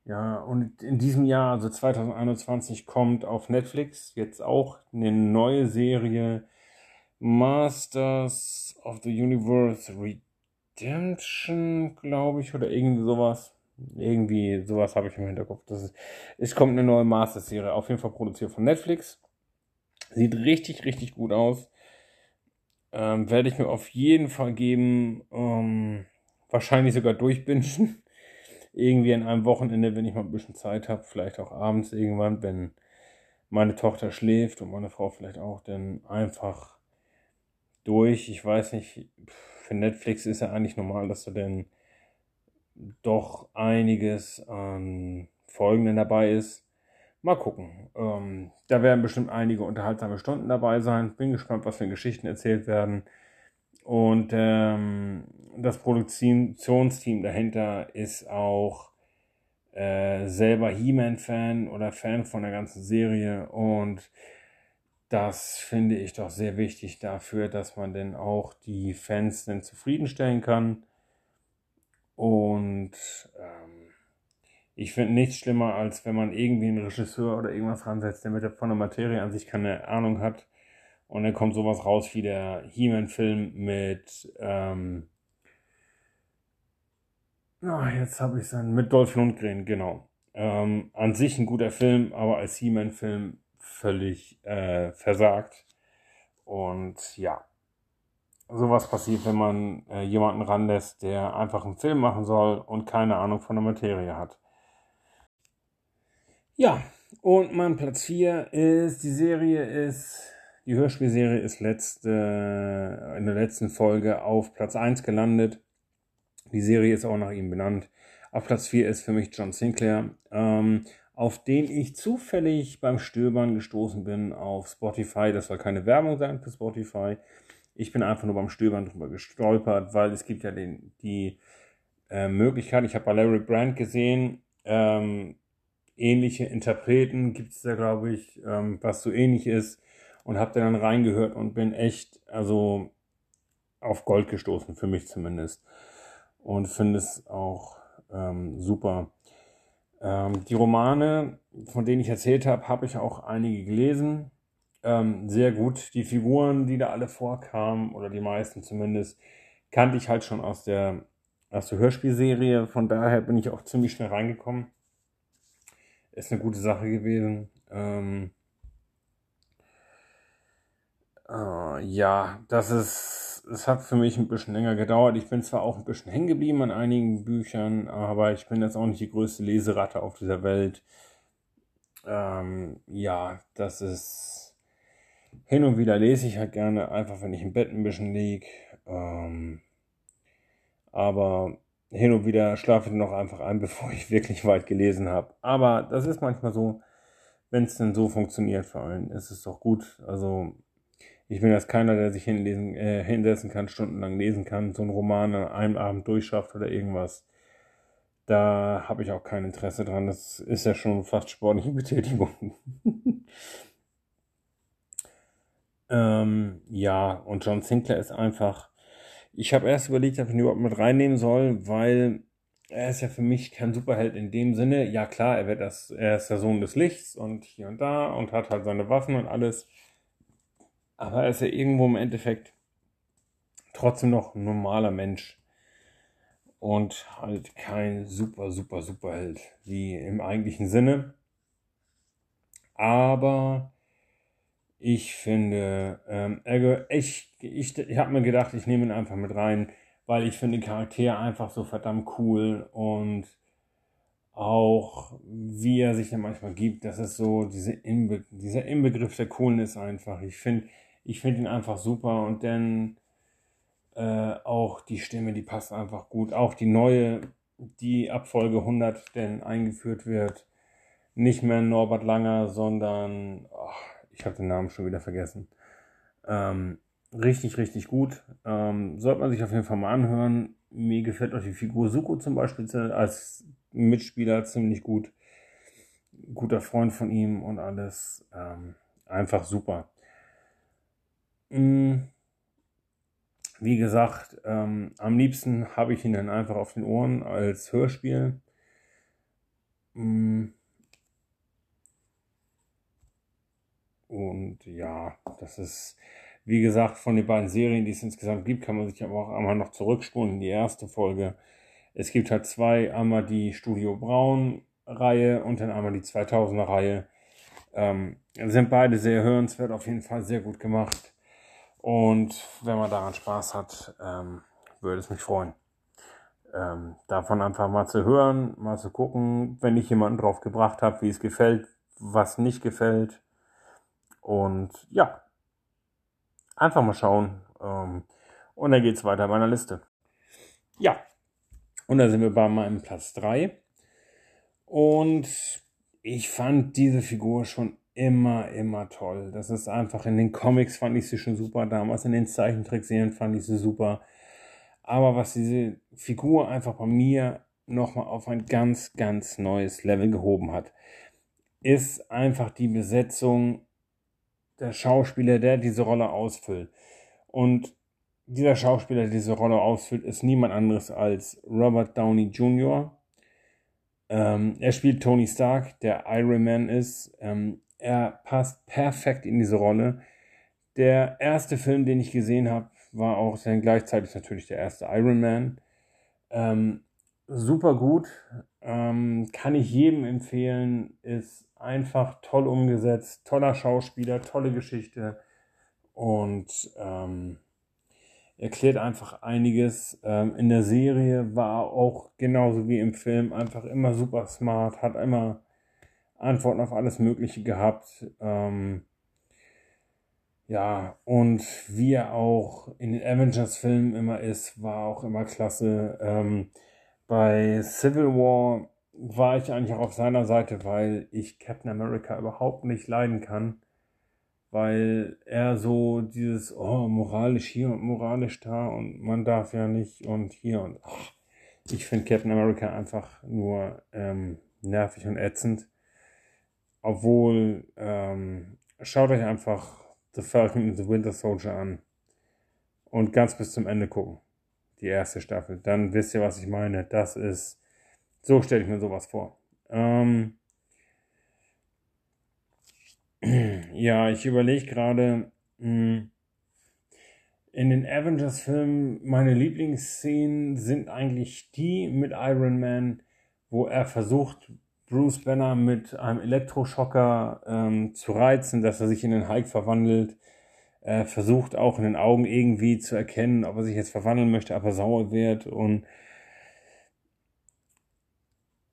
ja, und in diesem Jahr, also 2021, kommt auf Netflix jetzt auch eine neue Serie Masters of the Universe Redemption, glaube ich, oder irgendwie sowas. Irgendwie sowas habe ich im Hinterkopf. Das ist, es kommt eine neue Masters-Serie, auf jeden Fall produziert von Netflix. Sieht richtig, richtig gut aus. Ähm, werde ich mir auf jeden Fall geben. Ähm, wahrscheinlich sogar durchbingen irgendwie an einem Wochenende, wenn ich mal ein bisschen Zeit habe, vielleicht auch abends irgendwann, wenn meine Tochter schläft und meine Frau vielleicht auch, dann einfach durch. Ich weiß nicht, für Netflix ist ja eigentlich normal, dass da denn doch einiges an Folgen dabei ist. Mal gucken. Ähm, da werden bestimmt einige unterhaltsame Stunden dabei sein. Bin gespannt, was für Geschichten erzählt werden. Und ähm, das Produktionsteam dahinter ist auch äh, selber He-Man-Fan oder Fan von der ganzen Serie. Und das finde ich doch sehr wichtig dafür, dass man denn auch die Fans dann zufriedenstellen kann. Und ähm, ich finde nichts schlimmer, als wenn man irgendwie einen Regisseur oder irgendwas ransetzt, der mit der, von der Materie an sich keine Ahnung hat und dann kommt sowas raus wie der He-Man-Film mit, ähm, oh, jetzt habe ich es mit Dolph Lundgren, genau. Ähm, an sich ein guter Film, aber als He-Man-Film völlig äh, versagt. Und ja, sowas passiert, wenn man äh, jemanden ranlässt, der einfach einen Film machen soll und keine Ahnung von der Materie hat. Ja, und mein Platz 4 ist, die Serie ist die Hörspielserie ist letzte, in der letzten Folge auf Platz 1 gelandet. Die Serie ist auch nach ihm benannt. Auf Platz 4 ist für mich John Sinclair, ähm, auf den ich zufällig beim Stöbern gestoßen bin auf Spotify. Das soll keine Werbung sein für Spotify. Ich bin einfach nur beim Stöbern drüber gestolpert, weil es gibt ja den, die äh, Möglichkeit, ich habe bei Larry Brand gesehen, ähm, ähnliche Interpreten, gibt es da, glaube ich, ähm, was so ähnlich ist. Und habe dann reingehört und bin echt, also auf Gold gestoßen, für mich zumindest. Und finde es auch ähm, super. Ähm, die Romane, von denen ich erzählt habe, habe ich auch einige gelesen. Ähm, sehr gut. Die Figuren, die da alle vorkamen, oder die meisten zumindest, kannte ich halt schon aus der, aus der Hörspielserie. Von daher bin ich auch ziemlich schnell reingekommen. Ist eine gute Sache gewesen. Ähm, äh, ja, das ist, es hat für mich ein bisschen länger gedauert. Ich bin zwar auch ein bisschen hängen geblieben an einigen Büchern, aber ich bin jetzt auch nicht die größte Leseratte auf dieser Welt. Ähm, ja, das ist hin und wieder lese ich halt gerne, einfach wenn ich im Bett ein bisschen lieg. Ähm, aber hin und wieder schlafe ich noch einfach ein, bevor ich wirklich weit gelesen habe. Aber das ist manchmal so, wenn es denn so funktioniert vor allem, ist es doch gut. Also ich bin jetzt keiner, der sich hinlesen, äh, hinsetzen kann, stundenlang lesen kann, so einen Roman an einem Abend durchschafft oder irgendwas. Da habe ich auch kein Interesse dran. Das ist ja schon fast sportliche Betätigung. ähm, ja, und John Sinclair ist einfach. Ich habe erst überlegt, ob ich ihn überhaupt mit reinnehmen soll, weil er ist ja für mich kein Superheld in dem Sinne. Ja klar, er wird das, er ist der Sohn des Lichts und hier und da und hat halt seine Waffen und alles. Aber er ist ja irgendwo im Endeffekt trotzdem noch ein normaler Mensch. Und halt kein super, super, super Held, wie im eigentlichen Sinne. Aber ich finde, ähm, ich, ich, ich habe mir gedacht, ich nehme ihn einfach mit rein, weil ich finde den Charakter einfach so verdammt cool und auch wie er sich da manchmal gibt, das ist so diese Inbe dieser Inbegriff der Coolness einfach. Ich finde, ich finde ihn einfach super und dann äh, auch die Stimme, die passt einfach gut. Auch die neue, die ab Folge 100 denn eingeführt wird. Nicht mehr Norbert Langer, sondern, oh, ich habe den Namen schon wieder vergessen. Ähm, richtig, richtig gut. Ähm, sollte man sich auf jeden Fall mal anhören. Mir gefällt auch die Figur Suko zum Beispiel als Mitspieler ziemlich gut. Guter Freund von ihm und alles. Ähm, einfach super. Mm. Wie gesagt, ähm, am liebsten habe ich ihn dann einfach auf den Ohren als Hörspiel. Mm. Und ja, das ist, wie gesagt, von den beiden Serien, die es insgesamt gibt, kann man sich aber auch einmal noch zurückspulen in die erste Folge. Es gibt halt zwei, einmal die Studio Braun Reihe und dann einmal die 2000er Reihe. Ähm, sind beide sehr hörenswert, auf jeden Fall sehr gut gemacht. Und wenn man daran Spaß hat, ähm, würde es mich freuen. Ähm, davon einfach mal zu hören, mal zu gucken, wenn ich jemanden drauf gebracht habe, wie es gefällt, was nicht gefällt. Und ja, einfach mal schauen. Ähm, und dann geht es weiter bei meiner Liste. Ja, und da sind wir bei meinem Platz 3. Und ich fand diese Figur schon immer, immer toll. Das ist einfach in den Comics fand ich sie schon super damals, in den Zeichentrickserien fand ich sie super. Aber was diese Figur einfach bei mir nochmal auf ein ganz, ganz neues Level gehoben hat, ist einfach die Besetzung der Schauspieler, der diese Rolle ausfüllt. Und dieser Schauspieler, der diese Rolle ausfüllt, ist niemand anderes als Robert Downey Jr. Ähm, er spielt Tony Stark, der Iron Man ist. Ähm, er passt perfekt in diese Rolle. Der erste Film, den ich gesehen habe, war auch dann gleichzeitig natürlich der erste Iron Man. Ähm, super gut, ähm, kann ich jedem empfehlen, ist einfach toll umgesetzt, toller Schauspieler, tolle Geschichte und ähm, erklärt einfach einiges. Ähm, in der Serie war auch genauso wie im Film einfach immer super smart, hat immer Antworten auf alles Mögliche gehabt. Ähm, ja, und wie er auch in den Avengers-Filmen immer ist, war auch immer klasse. Ähm, bei Civil War war ich eigentlich auch auf seiner Seite, weil ich Captain America überhaupt nicht leiden kann. Weil er so dieses, oh, moralisch hier und moralisch da und man darf ja nicht und hier und ach, ich finde Captain America einfach nur ähm, nervig und ätzend. Obwohl, ähm, schaut euch einfach The Falcon and the Winter Soldier an und ganz bis zum Ende gucken. Die erste Staffel. Dann wisst ihr, was ich meine. Das ist, so stelle ich mir sowas vor. Ähm, ja, ich überlege gerade, hm, in den Avengers-Filmen, meine Lieblingsszenen sind eigentlich die mit Iron Man, wo er versucht, Bruce Banner mit einem Elektroschocker ähm, zu reizen, dass er sich in den Hulk verwandelt. Er versucht auch in den Augen irgendwie zu erkennen, ob er sich jetzt verwandeln möchte, aber sauer wird und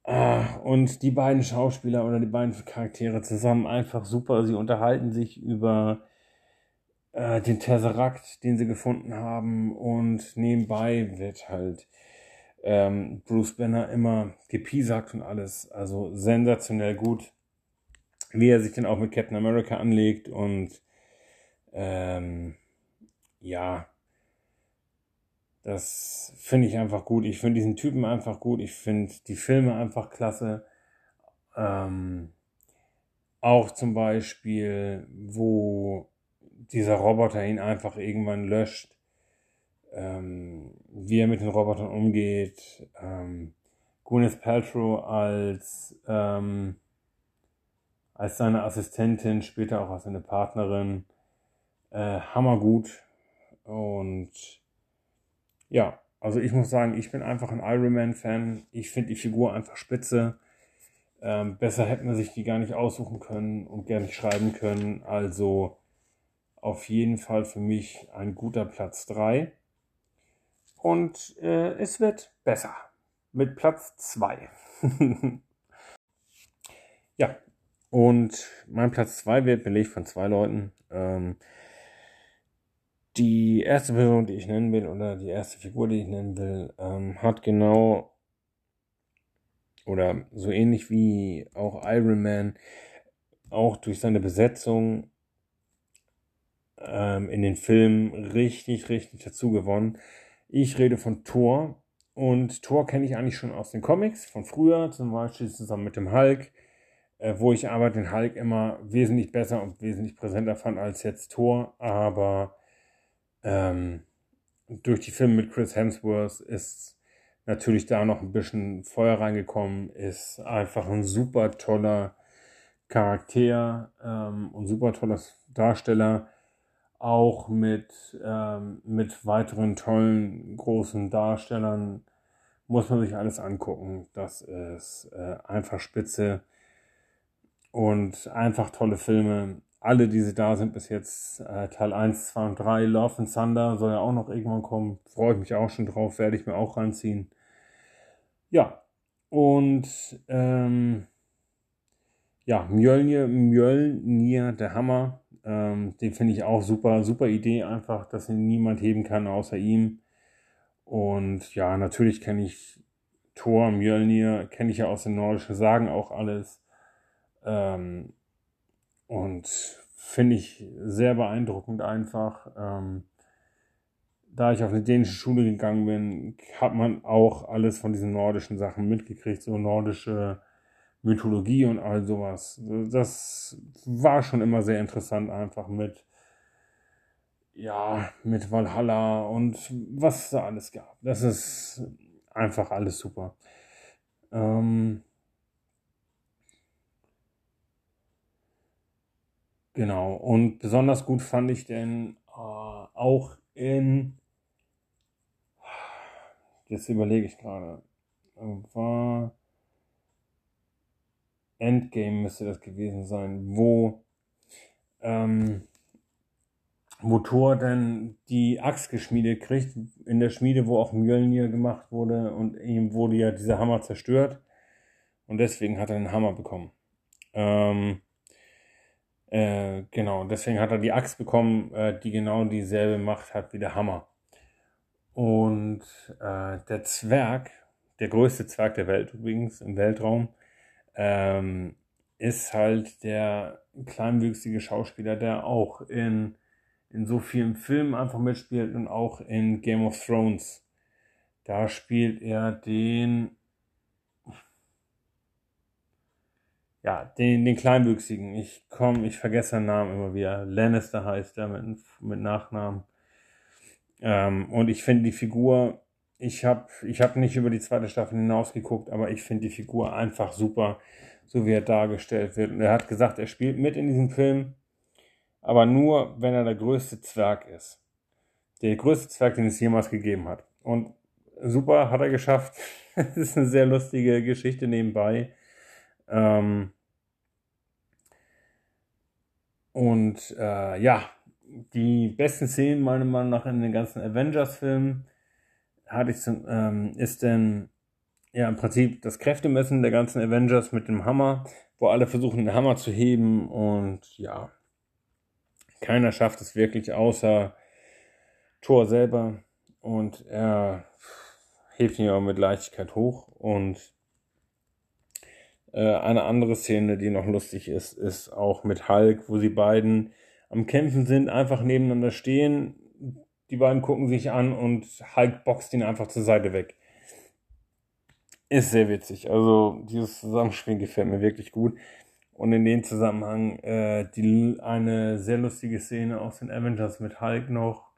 Ah, und die beiden Schauspieler oder die beiden Charaktere zusammen einfach super. Sie unterhalten sich über äh, den Tesseract, den sie gefunden haben. Und nebenbei wird halt ähm, Bruce Banner immer gepiesackt und alles. Also sensationell gut, wie er sich dann auch mit Captain America anlegt. Und ähm, ja, das finde ich einfach gut. Ich finde diesen Typen einfach gut. Ich finde die Filme einfach klasse. Ähm, auch zum Beispiel, wo dieser Roboter ihn einfach irgendwann löscht. Ähm, wie er mit den Robotern umgeht. Ähm, Gwyneth Paltrow als, ähm, als seine Assistentin, später auch als seine Partnerin. Äh, hammergut. Und ja, also ich muss sagen, ich bin einfach ein Iron Man-Fan. Ich finde die Figur einfach spitze. Ähm, besser hätten wir sich die gar nicht aussuchen können und gar nicht schreiben können. Also auf jeden Fall für mich ein guter Platz 3. Und äh, es wird besser mit Platz 2. ja, und mein Platz 2 wird belegt von zwei Leuten. Ähm, die erste Person, die ich nennen will, oder die erste Figur, die ich nennen will, ähm, hat genau oder so ähnlich wie auch Iron Man auch durch seine Besetzung ähm, in den Filmen richtig, richtig dazu gewonnen. Ich rede von Thor. Und Thor kenne ich eigentlich schon aus den Comics von früher, zum Beispiel zusammen mit dem Hulk, äh, wo ich aber den Hulk immer wesentlich besser und wesentlich präsenter fand als jetzt Thor, aber ähm, durch die Filme mit Chris Hemsworth ist natürlich da noch ein bisschen Feuer reingekommen, ist einfach ein super toller Charakter ähm, und super toller Darsteller, auch mit, ähm, mit weiteren tollen großen Darstellern muss man sich alles angucken. Das ist äh, einfach spitze und einfach tolle Filme alle, die sie da sind bis jetzt, äh, Teil 1, 2 und 3, Love and Thunder soll ja auch noch irgendwann kommen. Freue ich mich auch schon drauf, werde ich mir auch reinziehen. Ja, und ähm, ja, Mjölnir, Mjölnir, der Hammer, ähm, den finde ich auch super, super Idee einfach, dass ihn niemand heben kann außer ihm. Und ja, natürlich kenne ich Thor, Mjölnir, kenne ich ja aus den nordischen Sagen auch alles. Ähm, und finde ich sehr beeindruckend einfach. Ähm, da ich auf eine dänische Schule gegangen bin, hat man auch alles von diesen nordischen Sachen mitgekriegt, so nordische Mythologie und all sowas. Das war schon immer sehr interessant, einfach mit, ja, mit Valhalla und was da alles gab. Das ist einfach alles super. Ähm, Genau, und besonders gut fand ich denn äh, auch in, jetzt überlege ich gerade, war Endgame müsste das gewesen sein, wo, ähm, wo Thor dann die Axt geschmiedet kriegt, in der Schmiede, wo auch Mjölnir gemacht wurde und ihm wurde ja dieser Hammer zerstört und deswegen hat er einen Hammer bekommen. Ähm, äh, genau, deswegen hat er die Axt bekommen, äh, die genau dieselbe Macht hat wie der Hammer. Und äh, der Zwerg, der größte Zwerg der Welt übrigens im Weltraum, ähm, ist halt der kleinwüchsige Schauspieler, der auch in, in so vielen Filmen einfach mitspielt und auch in Game of Thrones. Da spielt er den ja, den, den Kleinwüchsigen. Ich komme, ich vergesse seinen Namen immer wieder. Lannister heißt er mit, mit Nachnamen. Ähm, und ich finde die Figur, ich habe ich hab nicht über die zweite Staffel hinausgeguckt, aber ich finde die Figur einfach super, so wie er dargestellt wird. Und er hat gesagt, er spielt mit in diesem Film, aber nur, wenn er der größte Zwerg ist. Der größte Zwerg, den es jemals gegeben hat. Und super, hat er geschafft. Es ist eine sehr lustige Geschichte nebenbei. Ähm und äh, ja, die besten Szenen meiner Meinung nach in den ganzen Avengers-Filmen hatte ich ähm, ist denn ja im Prinzip das Kräftemessen der ganzen Avengers mit dem Hammer, wo alle versuchen, den Hammer zu heben und ja, keiner schafft es wirklich außer Thor selber und er hebt ihn auch mit Leichtigkeit hoch und äh, eine andere Szene, die noch lustig ist, ist auch mit Hulk, wo sie beiden am Kämpfen sind, einfach nebeneinander stehen. Die beiden gucken sich an und Hulk boxt ihn einfach zur Seite weg. Ist sehr witzig. Also dieses Zusammenspiel gefällt mir wirklich gut. Und in dem Zusammenhang äh, die, eine sehr lustige Szene aus den Avengers mit Hulk noch.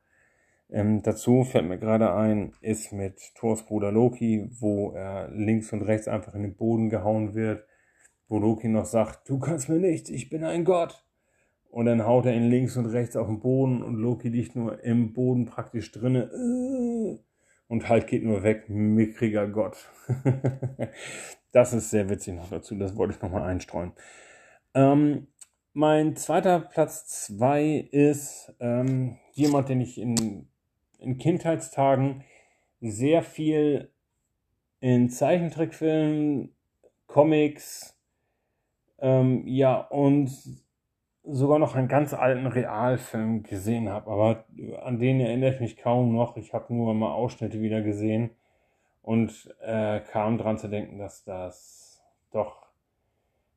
Ähm, dazu fällt mir gerade ein, ist mit Thors Bruder Loki, wo er links und rechts einfach in den Boden gehauen wird, wo Loki noch sagt, du kannst mir nichts, ich bin ein Gott. Und dann haut er ihn links und rechts auf den Boden und Loki liegt nur im Boden praktisch drinne. Und halt geht nur weg, mickriger Gott. das ist sehr witzig noch dazu, das wollte ich nochmal einstreuen. Ähm, mein zweiter Platz zwei ist ähm, jemand, den ich in in Kindheitstagen sehr viel in Zeichentrickfilmen, Comics, ähm, ja, und sogar noch einen ganz alten Realfilm gesehen habe, aber an den erinnere ich mich kaum noch. Ich habe nur mal Ausschnitte wieder gesehen und äh, kam dran zu denken, dass das doch,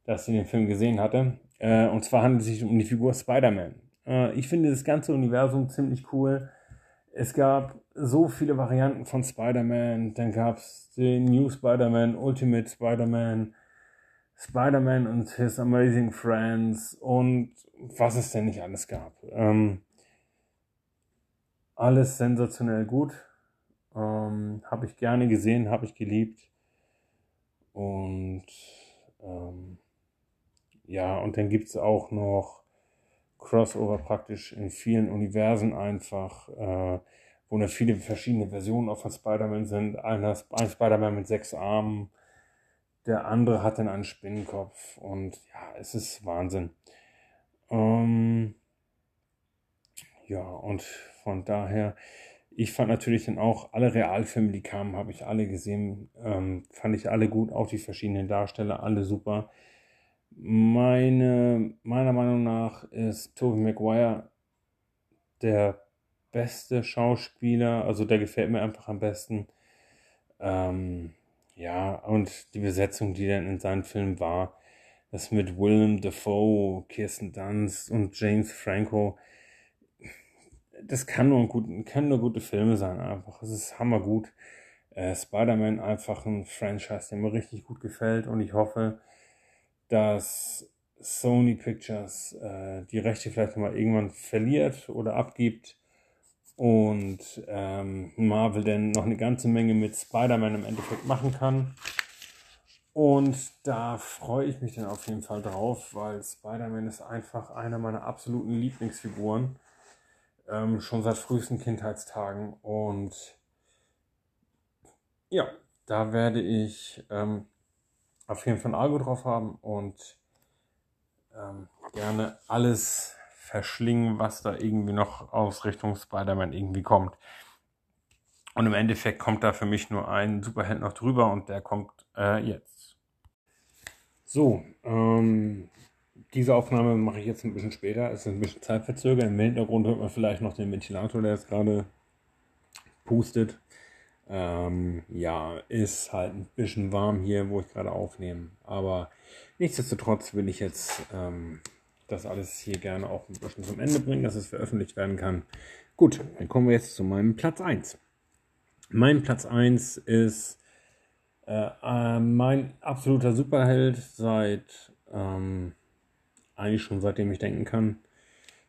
dass ich den Film gesehen hatte. Äh, und zwar handelt es sich um die Figur Spider-Man. Äh, ich finde das ganze Universum ziemlich cool es gab so viele Varianten von Spider-Man. Dann gab es den New Spider-Man, Ultimate Spider-Man, Spider-Man und His Amazing Friends und was es denn nicht alles gab. Ähm, alles sensationell gut. Ähm, habe ich gerne gesehen, habe ich geliebt. Und ähm, ja, und dann gibt es auch noch Crossover praktisch in vielen Universen einfach, äh, wo dann viele verschiedene Versionen auch von Spider-Man sind. Einer, ein Spider-Man mit sechs Armen, der andere hat dann einen Spinnenkopf und ja, es ist Wahnsinn. Ähm, ja, und von daher, ich fand natürlich dann auch alle Realfilme, die kamen, habe ich alle gesehen, ähm, fand ich alle gut, auch die verschiedenen Darsteller, alle super. Meine, meiner Meinung nach ist Tobey Maguire der beste Schauspieler, also der gefällt mir einfach am besten. Ähm, ja, und die Besetzung, die dann in seinem Film war, das mit Willem Dafoe, Kirsten Dunst und James Franco, das kann nur, gut, kann nur gute Filme sein einfach. Es ist hammergut. Äh, Spider-Man einfach ein Franchise, der mir richtig gut gefällt und ich hoffe, dass Sony Pictures äh, die Rechte vielleicht mal irgendwann verliert oder abgibt und ähm, Marvel dann noch eine ganze Menge mit Spider-Man im Endeffekt machen kann. Und da freue ich mich dann auf jeden Fall drauf, weil Spider-Man ist einfach einer meiner absoluten Lieblingsfiguren. Ähm, schon seit frühesten Kindheitstagen. Und ja, da werde ich ähm, auf jeden Fall ein Auge drauf haben und ähm, gerne alles verschlingen, was da irgendwie noch aus Richtung Spider-Man irgendwie kommt. Und im Endeffekt kommt da für mich nur ein Superheld noch drüber und der kommt äh, jetzt. So, ähm, diese Aufnahme mache ich jetzt ein bisschen später. Es ist ein bisschen zeitverzögert. Im Hintergrund hört man vielleicht noch den Ventilator, der jetzt gerade pustet. Ähm, ja, ist halt ein bisschen warm hier, wo ich gerade aufnehme. Aber nichtsdestotrotz will ich jetzt ähm, das alles hier gerne auch ein bisschen zum Ende bringen, dass es veröffentlicht werden kann. Gut, dann kommen wir jetzt zu meinem Platz 1. Mein Platz 1 ist äh, äh, mein absoluter Superheld seit Ähm, eigentlich schon seitdem ich denken kann.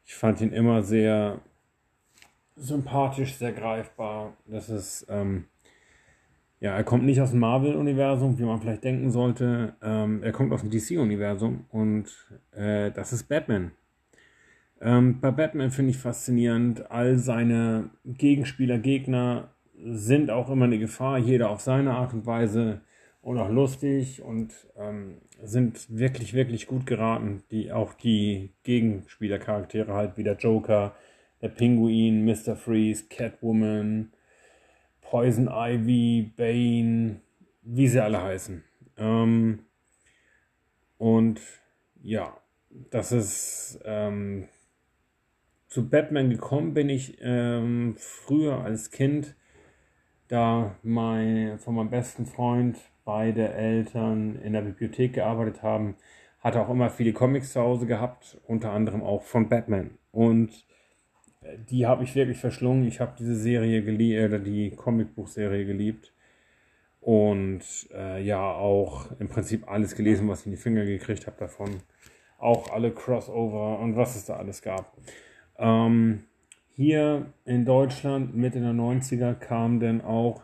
Ich fand ihn immer sehr sympathisch, sehr greifbar. Das ist, ähm, ja, er kommt nicht aus dem Marvel-Universum, wie man vielleicht denken sollte. Ähm, er kommt aus dem DC-Universum und äh, das ist Batman. Ähm, bei Batman finde ich faszinierend, all seine Gegenspieler, Gegner sind auch immer eine Gefahr, jeder auf seine Art und Weise und auch lustig und ähm, sind wirklich, wirklich gut geraten. Die, auch die Gegenspielercharaktere halt wie der Joker, der Pinguin, Mr. Freeze, Catwoman, Poison Ivy, Bane, wie sie alle heißen. Ähm, und ja, das ist ähm, zu Batman gekommen bin ich ähm, früher als Kind, da mein, von meinem besten Freund beide Eltern in der Bibliothek gearbeitet haben, hatte auch immer viele Comics zu Hause gehabt, unter anderem auch von Batman. Und die habe ich wirklich verschlungen. Ich habe diese Serie geliebt, äh, die Comicbuchserie geliebt. Und äh, ja, auch im Prinzip alles gelesen, was ich in die Finger gekriegt habe davon. Auch alle Crossover und was es da alles gab. Ähm, hier in Deutschland Mitte der 90er kam dann auch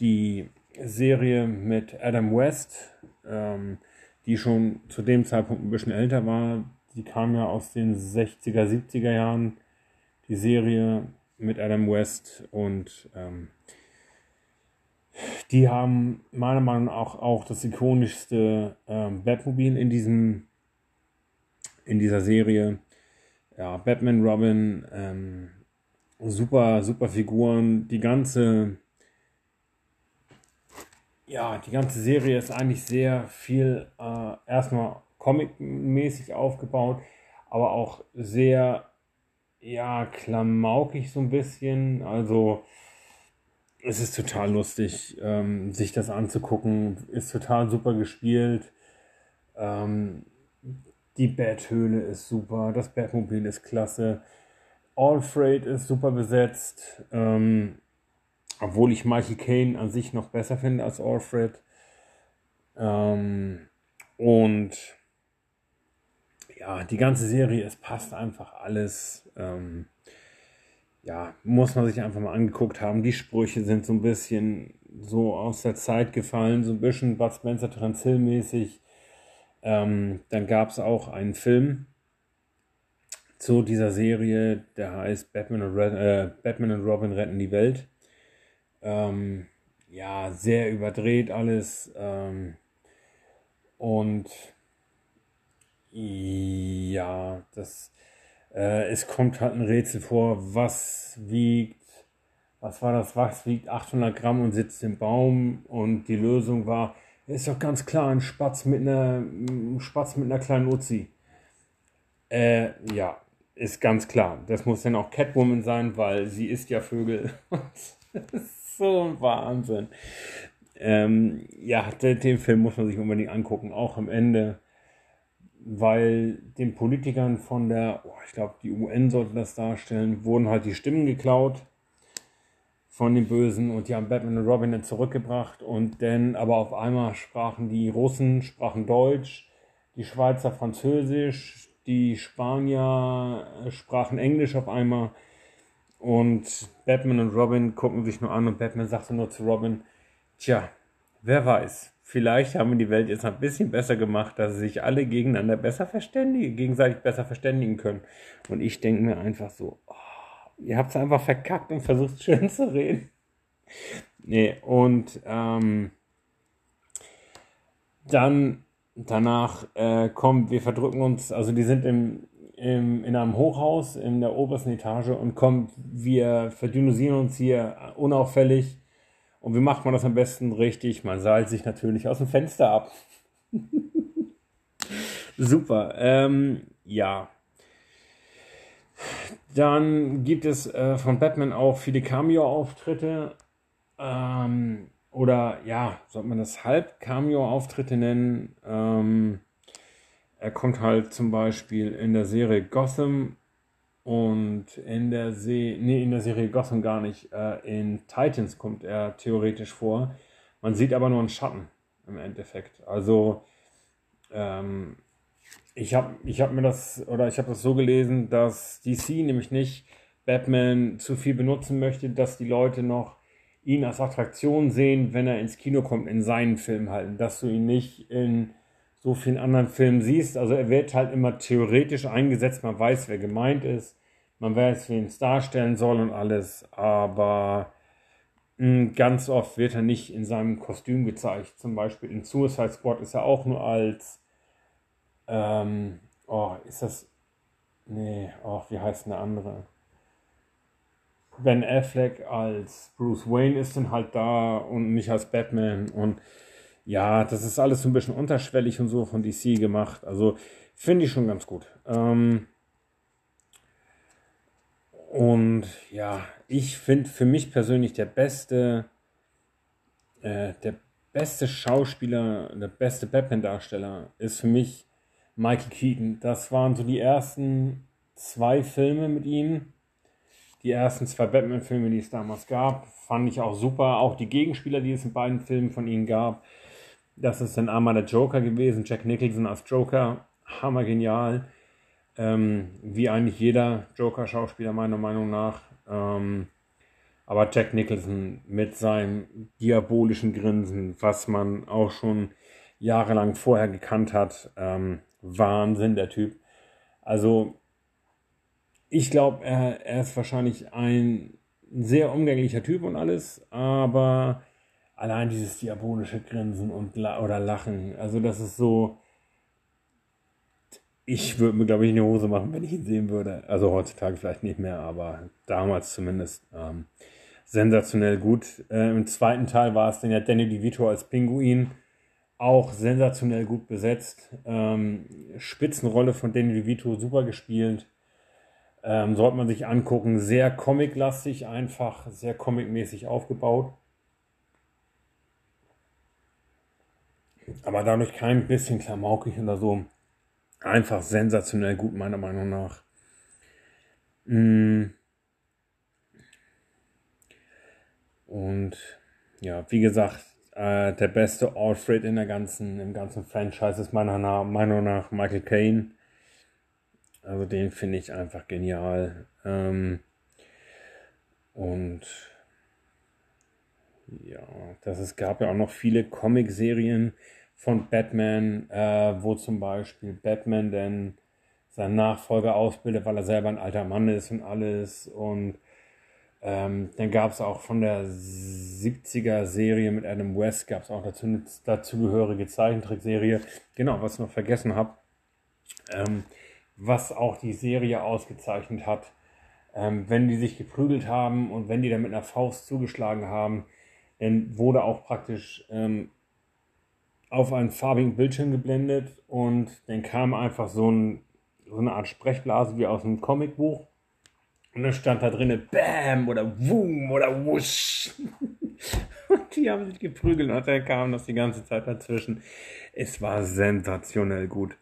die Serie mit Adam West, ähm, die schon zu dem Zeitpunkt ein bisschen älter war. Die kam ja aus den 60er, 70er Jahren, die Serie mit Adam West und ähm, die haben meiner Meinung nach auch, auch das ikonischste ähm, Batmobil in diesem in dieser Serie ja, Batman, Robin, ähm, super, super Figuren. Die ganze, ja, die ganze Serie ist eigentlich sehr viel äh, erstmal comic-mäßig aufgebaut, aber auch sehr, ja, klamaukig so ein bisschen. Also, es ist total lustig, ähm, sich das anzugucken. Ist total super gespielt. Ähm, die Betthöhle ist super, das Batmobil ist klasse. Alfred ist super besetzt. Ähm, obwohl ich Michael Caine an sich noch besser finde als Alfred. Ähm, und ja, die ganze Serie, es passt einfach alles. Ähm, ja, muss man sich einfach mal angeguckt haben. Die Sprüche sind so ein bisschen so aus der Zeit gefallen, so ein bisschen Bud Spencer Hill mäßig. Ähm, dann gab es auch einen Film zu dieser Serie, der heißt Batman und, Red, äh, Batman und Robin retten die Welt. Ähm, ja, sehr überdreht alles. Ähm, und ja, das, äh, es kommt halt ein Rätsel vor, was wiegt, was war das, was wiegt 800 Gramm und sitzt im Baum und die Lösung war, ist doch ganz klar ein Spatz mit einer, ein Spatz mit einer kleinen Uzi. Äh, ja, ist ganz klar. Das muss dann auch Catwoman sein, weil sie isst ja Vögel. das ist so ein Wahnsinn. Ähm, ja, den, den Film muss man sich unbedingt angucken, auch am Ende, weil den Politikern von der, oh, ich glaube, die UN sollte das darstellen, wurden halt die Stimmen geklaut von den Bösen und die haben Batman und Robin dann zurückgebracht und dann aber auf einmal sprachen die Russen, sprachen Deutsch, die Schweizer Französisch, die Spanier äh, sprachen Englisch auf einmal und Batman und Robin gucken sich nur an und Batman sagte nur zu Robin, tja, wer weiß, vielleicht haben wir die Welt jetzt ein bisschen besser gemacht, dass sie sich alle gegeneinander besser verständigen, gegenseitig besser verständigen können. Und ich denke mir einfach so, oh, ihr habt es einfach verkackt und versucht schön zu reden. Nee, und ähm, dann danach äh, kommt, wir verdrücken uns, also die sind im, im, in einem Hochhaus in der obersten Etage und kommt, wir verdünnisieren uns hier unauffällig. Und wie macht man das am besten richtig? Man seilt sich natürlich aus dem Fenster ab. Super. Ähm, ja, dann gibt es äh, von Batman auch viele Cameo-Auftritte. Ähm, oder ja, sollte man das Halb-Cameo-Auftritte nennen? Ähm, er kommt halt zum Beispiel in der Serie Gotham und in der Se nee, in der Serie Gotham gar nicht. Äh, in Titans kommt er theoretisch vor. Man sieht aber nur einen Schatten im Endeffekt. Also ähm, ich habe ich hab mir das, oder ich habe das so gelesen, dass DC nämlich nicht Batman zu viel benutzen möchte, dass die Leute noch ihn als Attraktion sehen, wenn er ins Kino kommt, in seinen Filmen halt. Dass du ihn nicht in so vielen anderen Filmen siehst. Also er wird halt immer theoretisch eingesetzt, man weiß, wer gemeint ist, man weiß, wen es darstellen soll und alles, aber mh, hm, ganz oft wird er nicht in seinem Kostüm gezeigt. Zum Beispiel in Suicide Squad ist er auch nur als, ähm, oh, ist das, nee, oh, wie heißt eine andere? Ben Affleck als Bruce Wayne ist dann halt da und nicht als Batman und ja, das ist alles so ein bisschen unterschwellig und so von DC gemacht. Also finde ich schon ganz gut. Ähm und ja, ich finde für mich persönlich der beste, äh, der beste Schauspieler, der beste Batman-Darsteller ist für mich Michael Keaton. Das waren so die ersten zwei Filme mit ihm. Die ersten zwei Batman-Filme, die es damals gab, fand ich auch super. Auch die Gegenspieler, die es in beiden Filmen von ihm gab. Das ist dann einmal der Joker gewesen, Jack Nicholson als Joker, hammergenial. Ähm, wie eigentlich jeder Joker-Schauspieler meiner Meinung nach. Ähm, aber Jack Nicholson mit seinem diabolischen Grinsen, was man auch schon jahrelang vorher gekannt hat, ähm, Wahnsinn der Typ. Also ich glaube, er, er ist wahrscheinlich ein sehr umgänglicher Typ und alles, aber allein dieses diabolische Grinsen und oder Lachen, also das ist so. Ich würde mir, glaube ich, in die Hose machen, wenn ich ihn sehen würde. Also heutzutage vielleicht nicht mehr, aber damals zumindest ähm, sensationell gut. Äh, Im zweiten Teil war es dann ja Danny DeVito als Pinguin. Auch sensationell gut besetzt. Ähm, Spitzenrolle von Danny DeVito, super gespielt. Ähm, sollte man sich angucken. Sehr comiclastig, einfach sehr comicmäßig aufgebaut. Aber dadurch kein bisschen klamaukig oder so. Einfach sensationell gut, meiner Meinung nach. Mm. Und ja, wie gesagt, äh, der beste Alfred in der ganzen, im ganzen Franchise ist meiner Meinung nach Michael Caine. Also den finde ich einfach genial. Ähm, und ja, das es gab ja auch noch viele Comic-Serien, von Batman, äh, wo zum Beispiel Batman denn seinen Nachfolger ausbildet, weil er selber ein alter Mann ist und alles. Und ähm, dann gab es auch von der 70er Serie mit Adam West, gab es auch dazu eine dazugehörige Zeichentrickserie. Genau, was ich noch vergessen habe, ähm, was auch die Serie ausgezeichnet hat. Ähm, wenn die sich geprügelt haben und wenn die dann mit einer Faust zugeschlagen haben, dann wurde auch praktisch ähm, auf einen farbigen Bildschirm geblendet und dann kam einfach so, ein, so eine Art Sprechblase wie aus einem Comicbuch. Und dann stand da drinnen Bam oder Woom oder Wusch. und die haben sich geprügelt und dann kam das die ganze Zeit dazwischen. Es war sensationell gut.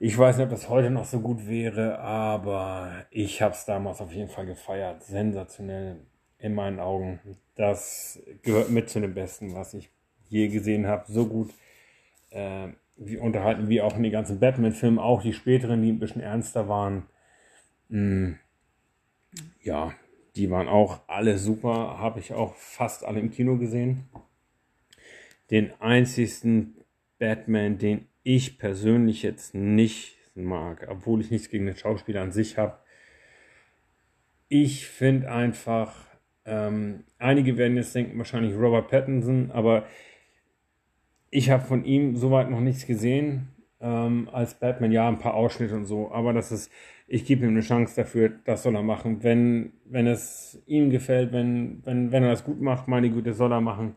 Ich weiß nicht, ob das heute noch so gut wäre, aber ich habe es damals auf jeden Fall gefeiert. Sensationell in meinen Augen. Das gehört mit zu dem Besten, was ich je gesehen habe. So gut äh, wie unterhalten wie auch in den ganzen Batman-Filmen, auch die späteren, die ein bisschen ernster waren. Mm, ja, die waren auch alle super. Habe ich auch fast alle im Kino gesehen. Den einzigsten Batman, den ich persönlich jetzt nicht mag, obwohl ich nichts gegen den Schauspieler an sich habe. Ich finde einfach, ähm, einige werden jetzt denken, wahrscheinlich Robert Pattinson, aber ich habe von ihm soweit noch nichts gesehen. Ähm, als Batman, ja, ein paar Ausschnitte und so, aber das ist, ich gebe ihm eine Chance dafür, das soll er machen. Wenn, wenn es ihm gefällt, wenn, wenn, wenn er das gut macht, meine Güte, soll er machen.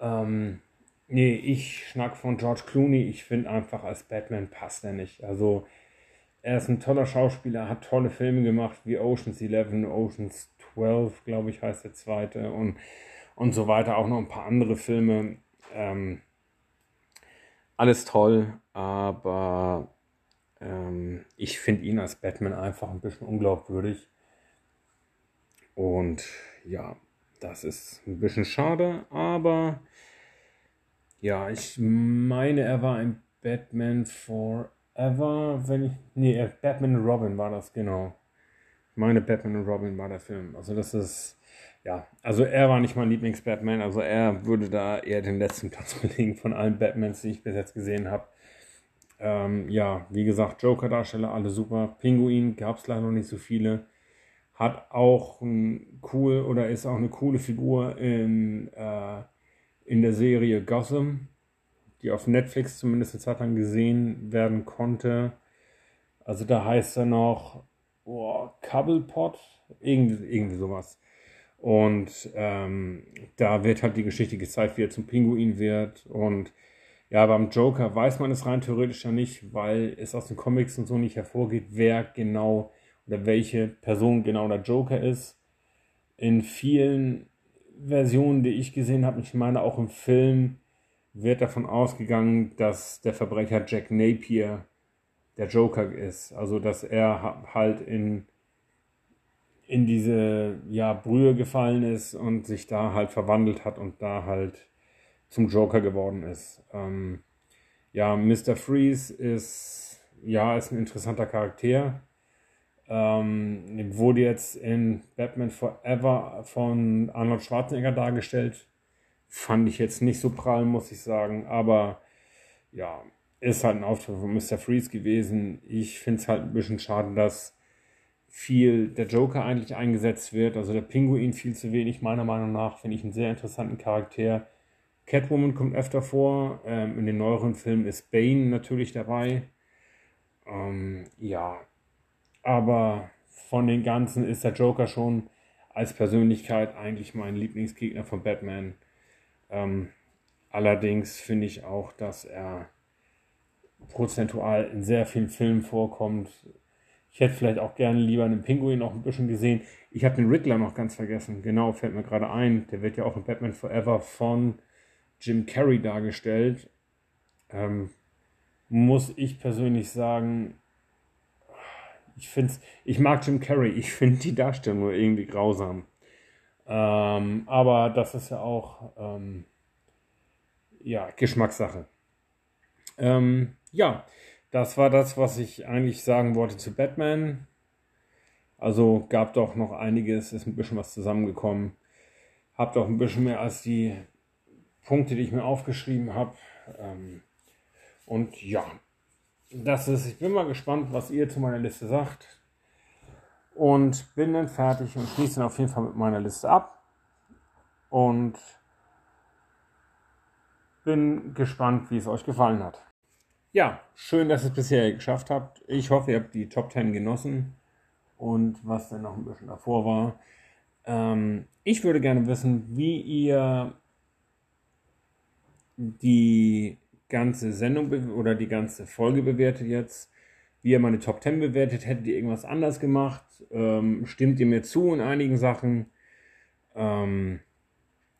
Ähm, nee, ich schnack von George Clooney, ich finde einfach, als Batman passt er nicht. Also, er ist ein toller Schauspieler, hat tolle Filme gemacht, wie Oceans 11, Oceans 12, glaube ich, heißt der zweite, und, und so weiter, auch noch ein paar andere Filme. Ähm, alles toll, aber ähm, ich finde ihn als Batman einfach ein bisschen unglaubwürdig. Und ja, das ist ein bisschen schade, aber ja, ich meine, er war ein Batman Forever wenn ich. Nee, Batman Robin war das, genau. Ich meine, Batman und Robin war der Film. Also, das ist. Ja, also er war nicht mein Lieblings-Batman, also er würde da eher den letzten Platz belegen von allen Batmans, die ich bis jetzt gesehen habe. Ähm, ja, wie gesagt, Joker-Darsteller, alle super. Pinguin gab es leider noch nicht so viele. Hat auch ein cool oder ist auch eine coole Figur in, äh, in der Serie Gotham, die auf Netflix zumindest eine Zeit lang gesehen werden konnte. Also da heißt er noch oh, Cobblepot, irgendwie, irgendwie sowas. Und ähm, da wird halt die Geschichte gezeigt, wie er zum Pinguin wird. Und ja, beim Joker weiß man es rein theoretisch ja nicht, weil es aus den Comics und so nicht hervorgeht, wer genau oder welche Person genau der Joker ist. In vielen Versionen, die ich gesehen habe, ich meine auch im Film, wird davon ausgegangen, dass der Verbrecher Jack Napier der Joker ist. Also dass er halt in, in diese ja, Brühe gefallen ist und sich da halt verwandelt hat und da halt zum Joker geworden ist. Ähm, ja, Mr. Freeze ist ja ist ein interessanter Charakter. Ähm, wurde jetzt in Batman Forever von Arnold Schwarzenegger dargestellt. Fand ich jetzt nicht so prall, muss ich sagen. Aber ja, ist halt ein Auftritt von Mr. Freeze gewesen. Ich finde es halt ein bisschen schade, dass viel der Joker eigentlich eingesetzt wird. Also der Pinguin viel zu wenig, meiner Meinung nach. Finde ich einen sehr interessanten Charakter. Catwoman kommt öfter vor. Ähm, in den neueren Filmen ist Bane natürlich dabei. Ähm, ja, aber von den ganzen ist der Joker schon als Persönlichkeit eigentlich mein Lieblingsgegner von Batman. Ähm, allerdings finde ich auch, dass er prozentual in sehr vielen Filmen vorkommt. Ich hätte vielleicht auch gerne lieber einen Pinguin noch ein bisschen gesehen. Ich habe den Riddler noch ganz vergessen. Genau, fällt mir gerade ein. Der wird ja auch in Batman Forever von Jim Carrey dargestellt. Ähm, muss ich persönlich sagen, ich finde ich mag Jim Carrey, ich finde die Darstellung nur irgendwie grausam. Ähm, aber das ist ja auch ähm, ja, Geschmackssache. Ähm, ja, das war das, was ich eigentlich sagen wollte zu Batman. Also gab doch noch einiges, ist ein bisschen was zusammengekommen. Hab doch ein bisschen mehr als die Punkte, die ich mir aufgeschrieben habe. Ähm, und ja, das ist, ich bin mal gespannt, was ihr zu meiner Liste sagt. Und bin dann fertig und schließe dann auf jeden Fall mit meiner Liste ab. Und bin gespannt, wie es euch gefallen hat. Ja, schön, dass ihr es bisher geschafft habt. Ich hoffe, ihr habt die Top 10 genossen und was dann noch ein bisschen davor war. Ähm, ich würde gerne wissen, wie ihr die ganze Sendung oder die ganze Folge bewertet jetzt, wie ihr meine Top 10 bewertet, hättet ihr irgendwas anders gemacht, ähm, stimmt ihr mir zu in einigen Sachen, ähm,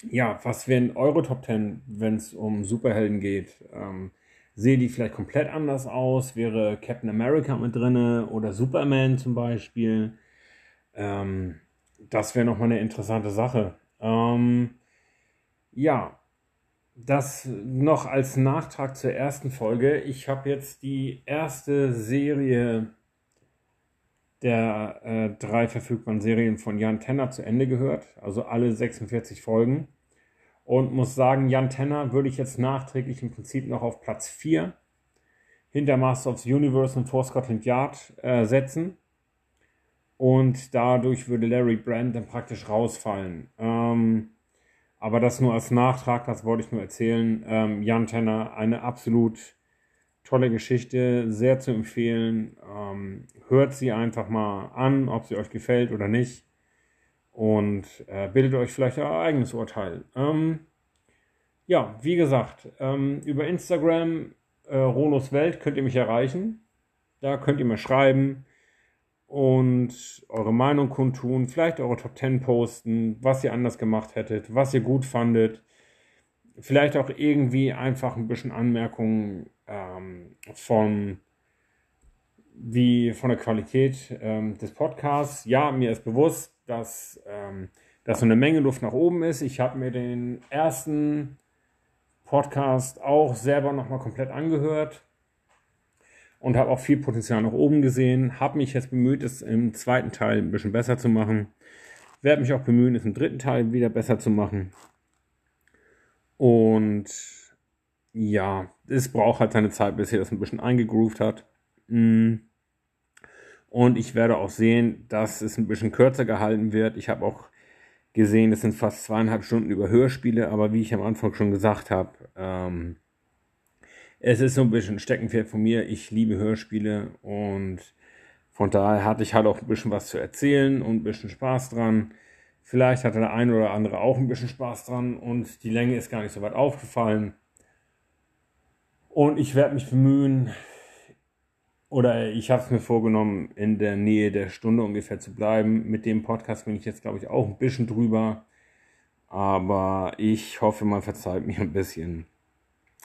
ja, was wären eure Top 10, wenn es um Superhelden geht? Ähm, sehe die vielleicht komplett anders aus? Wäre Captain America mit drinne oder Superman zum Beispiel? Ähm, das wäre nochmal eine interessante Sache. Ähm, ja, das noch als Nachtrag zur ersten Folge. Ich habe jetzt die erste Serie der äh, drei verfügbaren Serien von Jan Tenner zu Ende gehört, also alle 46 Folgen. Und muss sagen, Jan Tenner würde ich jetzt nachträglich im Prinzip noch auf Platz 4 hinter Master of the Universe und vor Scotland Yard äh, setzen. Und dadurch würde Larry Brand dann praktisch rausfallen. Ähm, aber das nur als Nachtrag, das wollte ich nur erzählen. Ähm, Jan Tenner, eine absolut tolle Geschichte, sehr zu empfehlen. Ähm, hört sie einfach mal an, ob sie euch gefällt oder nicht. Und äh, bildet euch vielleicht euer eigenes Urteil. Ähm, ja, wie gesagt, ähm, über Instagram, äh, Ronos Welt, könnt ihr mich erreichen. Da könnt ihr mir schreiben und eure Meinung kundtun, vielleicht eure Top 10 posten, was ihr anders gemacht hättet, was ihr gut fandet. Vielleicht auch irgendwie einfach ein bisschen Anmerkungen ähm, von, wie von der Qualität ähm, des Podcasts. Ja, mir ist bewusst, dass, ähm, dass so eine Menge Luft nach oben ist. Ich habe mir den ersten Podcast auch selber nochmal komplett angehört und habe auch viel Potenzial nach oben gesehen. Habe mich jetzt bemüht, es im zweiten Teil ein bisschen besser zu machen. Werde mich auch bemühen, es im dritten Teil wieder besser zu machen. Und ja, es braucht halt seine Zeit, bis er das ein bisschen eingegroovt hat. Mm. Und ich werde auch sehen, dass es ein bisschen kürzer gehalten wird. Ich habe auch gesehen, es sind fast zweieinhalb Stunden über Hörspiele, aber wie ich am Anfang schon gesagt habe, ähm, es ist so ein bisschen ein Steckenpferd von mir. Ich liebe Hörspiele und von daher hatte ich halt auch ein bisschen was zu erzählen und ein bisschen Spaß dran. Vielleicht hatte der eine oder andere auch ein bisschen Spaß dran und die Länge ist gar nicht so weit aufgefallen. Und ich werde mich bemühen, oder ich habe es mir vorgenommen, in der Nähe der Stunde ungefähr zu bleiben. Mit dem Podcast bin ich jetzt, glaube ich, auch ein bisschen drüber. Aber ich hoffe, man verzeiht mir ein bisschen.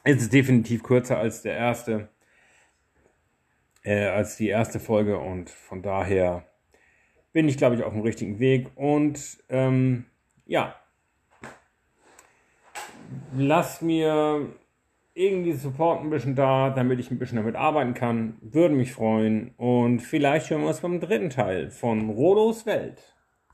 Es ist definitiv kürzer als der erste, äh, als die erste Folge und von daher bin ich, glaube ich, auf dem richtigen Weg. Und ähm, ja, lass mir irgendwie Support ein bisschen da, damit ich ein bisschen damit arbeiten kann. Würde mich freuen. Und vielleicht hören wir uns beim dritten Teil von Rodos Welt.